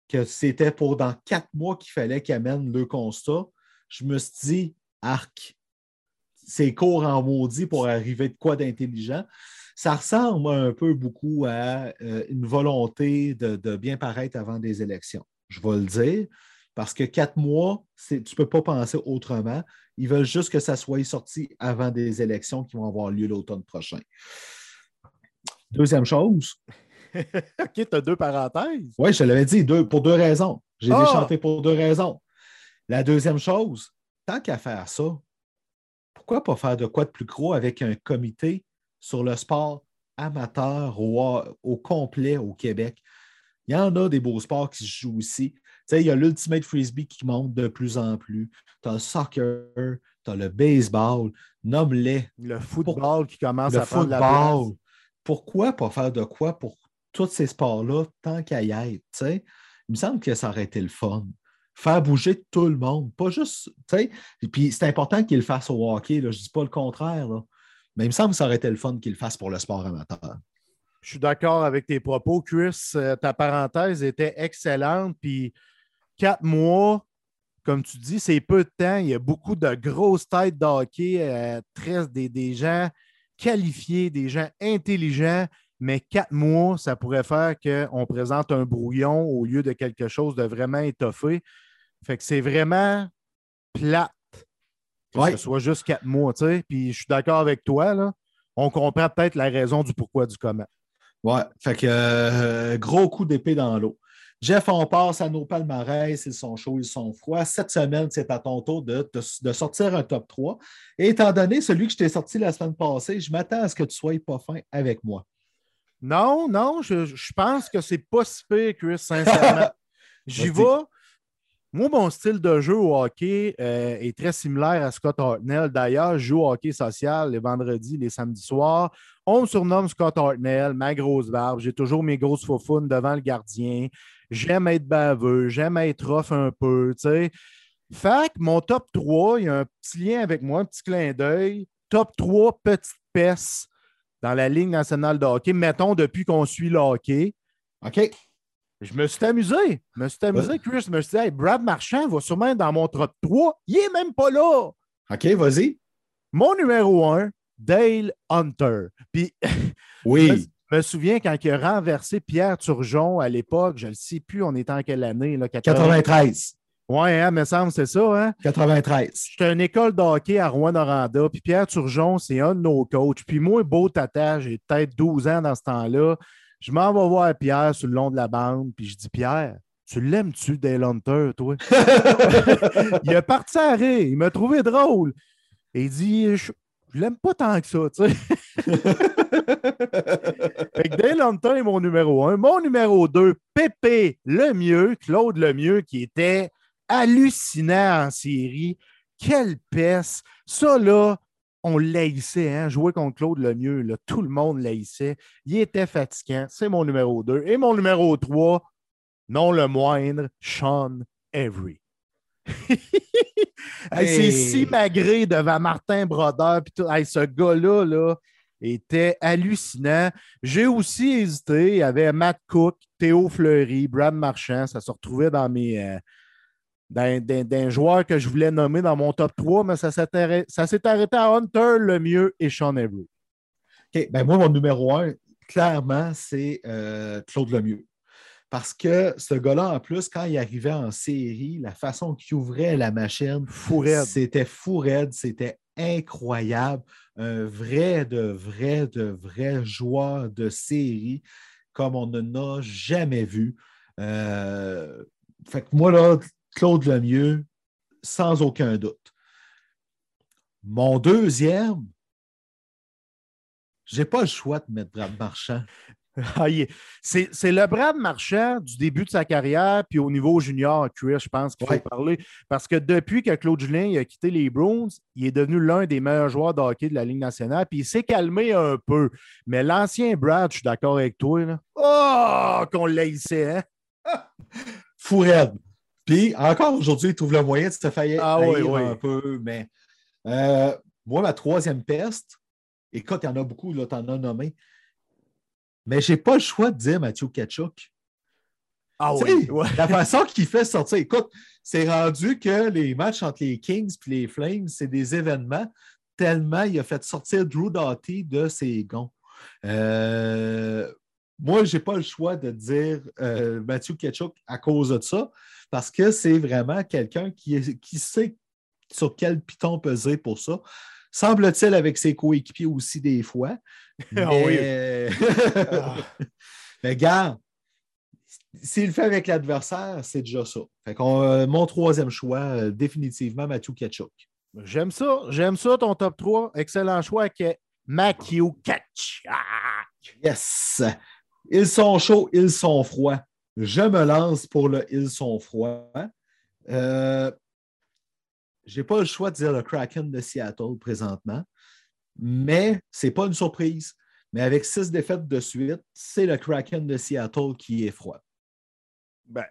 que c'était pour dans quatre mois qu'il fallait qu'il amène le constat, je me suis dit, arc, c'est court en maudit pour arriver de quoi d'intelligent. Ça ressemble un peu beaucoup à euh, une volonté de, de, bien paraître avant des élections. Je vais le dire, parce que quatre mois, tu ne peux pas penser autrement. Ils veulent juste que ça soit sorti avant des élections qui vont avoir lieu l'automne prochain. Deuxième chose. OK, tu as deux parenthèses. Oui, je l'avais dit, deux, pour deux raisons. J'ai ah! déchanté pour deux raisons. La deuxième chose, tant qu'à faire ça, pourquoi pas faire de quoi de plus gros avec un comité sur le sport amateur au, au complet au Québec? Il y en a des beaux sports qui se jouent sais, il y a l'Ultimate Frisbee qui monte de plus en plus. Tu as le soccer, tu as le baseball, nomme-les. Le football qui commence à prendre la place. Pourquoi pas faire de quoi pour tous ces sports-là tant qu'à y être? Il me semble que ça aurait été le fun. Faire bouger tout le monde, pas juste. Et puis c'est important qu'il le fasse au hockey, là, je ne dis pas le contraire. Mais il me semble que ça aurait été le fun qu'il le fasse pour le sport amateur. Je suis d'accord avec tes propos, Chris. Euh, ta parenthèse était excellente. Puis quatre mois, comme tu dis, c'est peu de temps. Il y a beaucoup de grosses têtes d'hockey, euh, des, des, gens qualifiés, des gens intelligents, mais quatre mois, ça pourrait faire qu'on présente un brouillon au lieu de quelque chose de vraiment étoffé. Fait que c'est vraiment plate que ce soit juste quatre mois, tu sais. Puis je suis d'accord avec toi, là. On comprend peut-être la raison du pourquoi du comment. Ouais, fait que euh, gros coup d'épée dans l'eau. Jeff, on passe à nos palmarès. Ils sont chauds, ils sont froids. Cette semaine, c'est à ton tour de, sortir un top 3. Et étant donné celui que je t'ai sorti la semaine passée, je m'attends à ce que tu sois pas fin avec moi. Non, non, je, pense que c'est pas si pire, Chris, sincèrement. J'y vais. Moi, mon style de jeu au hockey euh, est très similaire à Scott Hartnell. D'ailleurs, je joue au hockey social les vendredis, les samedis soirs. On me surnomme Scott Hartnell, ma grosse barbe. J'ai toujours mes grosses faufounes devant le gardien j'aime être baveux, j'aime être rough un peu, tu sais. Fait que mon top 3, il y a un petit lien avec moi, un petit clin d'œil. Top 3 petites pestes dans la Ligue nationale de hockey, mettons depuis qu'on suit le hockey. OK. Je me suis amusé. Je me suis amusé, Chris. Je me suis dit, Brad Marchand va sûrement être dans mon top 3. Il n'est même pas là. OK, vas-y. Mon numéro 1, Dale Hunter. Puis, oui. Je me souviens quand il a renversé Pierre Turgeon à l'époque, je ne sais plus, on était en quelle année? Là, 93. Oui, hein, me semble, c'est ça. Hein? 93. J'étais à une école de hockey à Rouen-Noranda, puis Pierre Turgeon, c'est un de nos coachs. Puis moi, beau tata, j'ai peut-être 12 ans dans ce temps-là. Je m'en vais voir Pierre sur le long de la bande, puis je dis Pierre, tu l'aimes-tu, Dale Hunter, toi? il a parti à rire, il m'a trouvé drôle. Et il dit Je, je l'aime pas tant que ça, tu sais. fait que Dale Hunter est mon numéro un. Mon numéro deux, Pépé Lemieux, Claude Lemieux, qui était hallucinant en série. Quelle peste! Ça, là, on laissait, hein? Jouer contre Claude Lemieux, là, tout le monde laissait. Il était fatigant. C'est mon numéro 2. Et mon numéro 3, non le moindre, Sean Avery. C'est si magré devant Martin Brodeur. Puis tout. ce gars-là, là, était hallucinant. J'ai aussi hésité. Il y avait Matt Cook, Théo Fleury, Brad Marchand. Ça se retrouvait dans mes. Euh, d'un joueur que je voulais nommer dans mon top 3, mais ça s'est arrêté, à Hunter le mieux et Sean Avery. OK. Ben moi, mon numéro un, clairement, c'est euh, Claude Lemieux. Parce que ce gars-là, en plus, quand il arrivait en série, la façon qu'il ouvrait la machine, c'était fou raide, c'était incroyable. Un vrai, de vrai, de vrai joueur de série comme on n'en a jamais vu. Euh, fait que moi, là, Claude Lemieux, sans aucun doute. Mon deuxième, j'ai pas le choix de mettre Brad Marchand. Ah, c'est le Brad Marchand du début de sa carrière, puis au niveau junior Chris, je pense qu'il faut parler. Parce que depuis que Claude Julien a quitté les Bruins, il est devenu l'un des meilleurs joueurs de hockey de la Ligue nationale, puis il s'est calmé un peu. Mais l'ancien Brad, je suis d'accord avec toi. Là. Oh, qu'on l'haïssait, hein? Fourette. Puis encore aujourd'hui, il trouve le moyen de se faire ah, un peu. Mais euh, moi, ma troisième peste, Écoute, il y en a beaucoup, là, tu en as nommé. Mais je n'ai pas le choix de dire Mathieu Kachuk. Ah oui. La façon qu'il fait sortir. Écoute, c'est rendu que les matchs entre les Kings et les Flames, c'est des événements tellement il a fait sortir Drew Doughty de ses gonds. Euh, moi, je n'ai pas le choix de dire euh, Mathieu Ketchuk à cause de ça, parce que c'est vraiment quelqu'un qui, qui sait sur quel piton peser pour ça. Semble-t-il avec ses coéquipiers aussi des fois. Ah mais... Ah. mais garde, s'il le fait avec l'adversaire, c'est déjà ça. Fait euh, mon troisième choix, euh, définitivement, Mathieu Kachuk. J'aime ça. J'aime ça, ton top 3. Excellent choix est Matthew Kachuk. Yes. Ils sont chauds, ils sont froids. Je me lance pour le Ils sont froids. Euh, je n'ai pas le choix de dire le Kraken de Seattle présentement, mais ce n'est pas une surprise. Mais avec six défaites de suite, c'est le Kraken de Seattle qui est froid. Ben,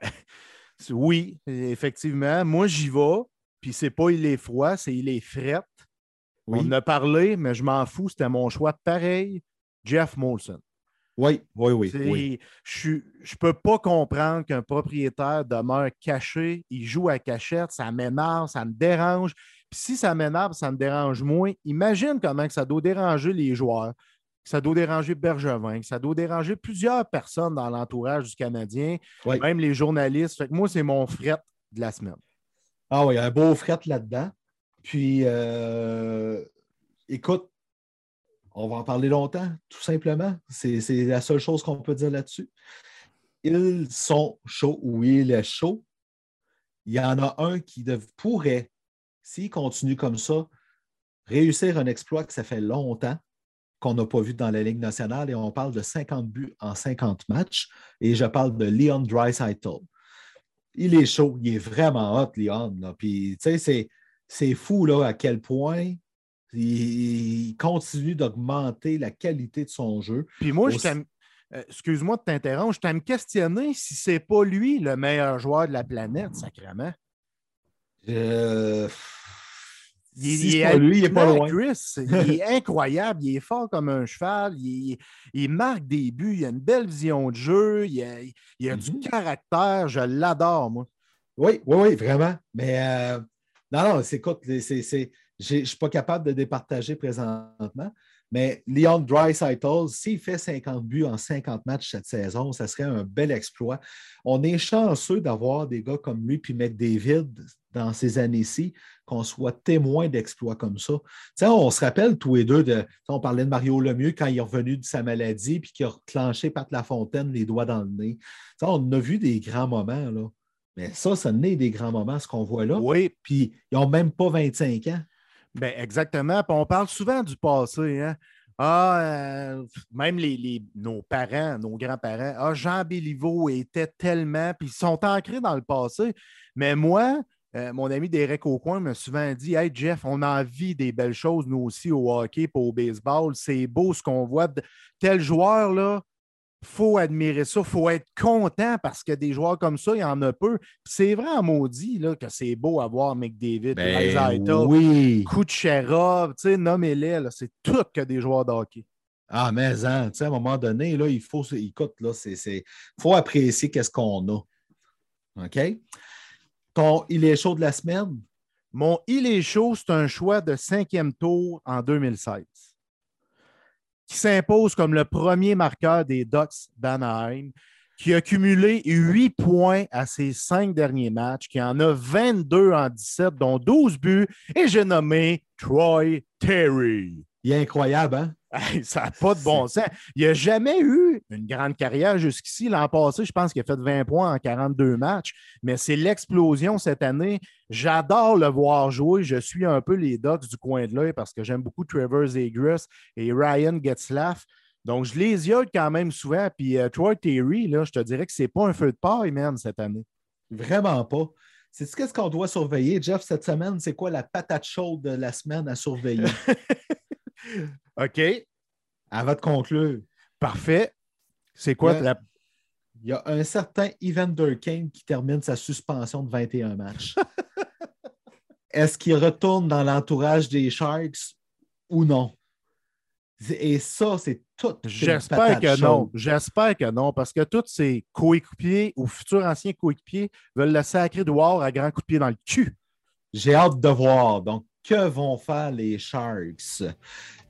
oui, effectivement. Moi, j'y vais, puis c'est pas il est froid, c'est il est fret. On en a parlé, mais je m'en fous, c'était mon choix pareil. Jeff Molson. Oui, oui, oui. Je ne peux pas comprendre qu'un propriétaire demeure caché, il joue à cachette, ça m'énerve, ça me dérange. Puis si ça m'énerve, ça me dérange moins, imagine comment que ça doit déranger les joueurs, que ça doit déranger Bergevin, que ça doit déranger plusieurs personnes dans l'entourage du Canadien, même les journalistes. Fait que moi, c'est mon fret de la semaine. Ah oui, un beau fret là-dedans. Puis, euh, écoute, on va en parler longtemps, tout simplement. C'est la seule chose qu'on peut dire là-dessus. Ils sont chauds ou il est chaud. Il y en a un qui pourrait, s'il continue comme ça, réussir un exploit que ça fait longtemps qu'on n'a pas vu dans la Ligue nationale et on parle de 50 buts en 50 matchs et je parle de Leon Dreisaitl. Il est chaud, il est vraiment hot, Leon. Puis, tu sais, c'est fou à quel point il continue d'augmenter la qualité de son jeu. Puis moi, je. Euh, excuse-moi de t'interrompre, je t'aime questionner si c'est pas lui le meilleur joueur de la planète, sacrément. Euh... Il, est pas lui, il est pas loin. il est incroyable, il est fort comme un cheval, il, marque des buts, il a une belle vision de jeu, il a, du mm-hmm. caractère, je l'adore, moi. Oui, oui, oui, vraiment. Mais euh, non, non, écoute, c'est je ne suis pas capable de départager présentement. Mais Leon Dreisaitl, s'il fait 50 buts en 50 matchs cette saison, ça serait un bel exploit. On est chanceux d'avoir des gars comme lui puis McDavid dans ces années-ci, qu'on soit témoin d'exploits comme ça. on se rappelle tous les deux, de, on parlait de Mario Lemieux quand il est revenu de sa maladie puis qu'il a reclenché Pat Lafontaine les doigts dans le nez. on a vu des grands moments. Là. Mais ça, ça n'est des grands moments, ce qu'on voit là. Oui. Puis ils n'ont même pas 25 ans. Ben, exactement. on parle souvent du passé. Hein? Ah, euh, même nos parents, nos grands-parents, ah, Jean Béliveau était tellement, puis ils sont ancrés dans le passé. Mais moi, euh, mon ami Derek Aucoin m'a souvent dit Hey Jeff, on a envie des belles choses, nous aussi, au hockey au baseball. C'est beau ce qu'on voit. Tel joueur, là, faut admirer ça, il faut être content parce que des joueurs comme ça, il y en a peu. C'est vraiment maudit là, que c'est beau avoir McDavid, ben, oui. Kucherov, nommez-les, c'est tout que des joueurs de hockey. Ah, mais hein, à un moment donné, là, il faut, écoute, là, c'est, faut apprécier qu'est-ce qu'on a. OK? Ton Il est chaud de la semaine? Mon Il est chaud, c'est un choix de cinquième tour en 2016 qui s'impose comme le premier marqueur des Ducks d'Anaheim, qui a cumulé 8 points à ses cinq derniers matchs, qui en a 22 en 17, dont 12 buts, et j'ai nommé Troy Terry. Il est incroyable, hein? ça n'a pas de bon sens. Il n'a jamais eu une grande carrière jusqu'ici. L'an passé, je pense qu'il a fait 20 points en 42 matchs, mais c'est l'explosion cette année. J'adore le voir jouer. Je suis un peu les Ducks du coin de l'œil parce que j'aime beaucoup Trevor Zegras et Ryan Getzlaff. Donc, je les yeux quand même souvent. Puis euh, Troy Terry, là, je te dirais que c'est pas un feu de paille, man, cette année. Vraiment pas. C'est ce qu'on doit surveiller, Jeff, cette semaine? C'est quoi la patate chaude de la semaine à surveiller? OK. Va te conclure. Parfait. C'est quoi il y, a, il y a un certain Evander Kane qui termine sa suspension de 21 matchs. Est-ce qu'il retourne dans l'entourage des Sharks ou non? Et ça, c'est tout. J'espère que non. J'espère que non, parce que tous ces coéquipiers ou futurs anciens coéquipiers veulent le sacrer dehors à grand coup de pied dans le cul. J'ai hâte de voir. Donc, que vont faire les Sharks?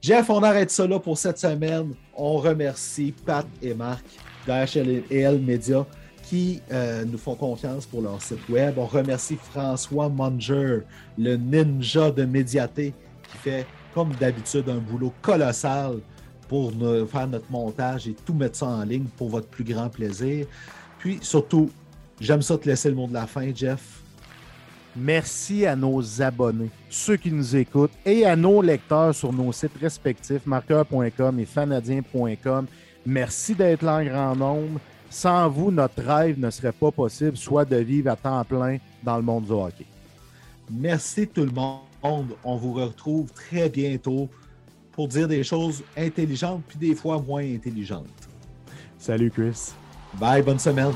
Jeff, on arrête ça là pour cette semaine. On remercie Pat et Marc d'HL Media qui euh, nous font confiance pour leur site web. On remercie François Munger, le ninja de Médiaté, qui fait, comme d'habitude, un boulot colossal pour faire notre montage et tout mettre ça en ligne pour votre plus grand plaisir. Puis surtout, j'aime ça te laisser le mot de la fin, Jeff. Merci à nos abonnés, ceux qui nous écoutent, et à nos lecteurs sur nos sites respectifs, marqueur.com et fanadien.com. Merci d'être là en grand nombre. Sans vous, notre rêve ne serait pas possible, soit de vivre à temps plein dans le monde du hockey. Merci tout le monde. On vous retrouve très bientôt pour dire des choses intelligentes puis des fois moins intelligentes. Salut Chris. Bye, bonne semaine.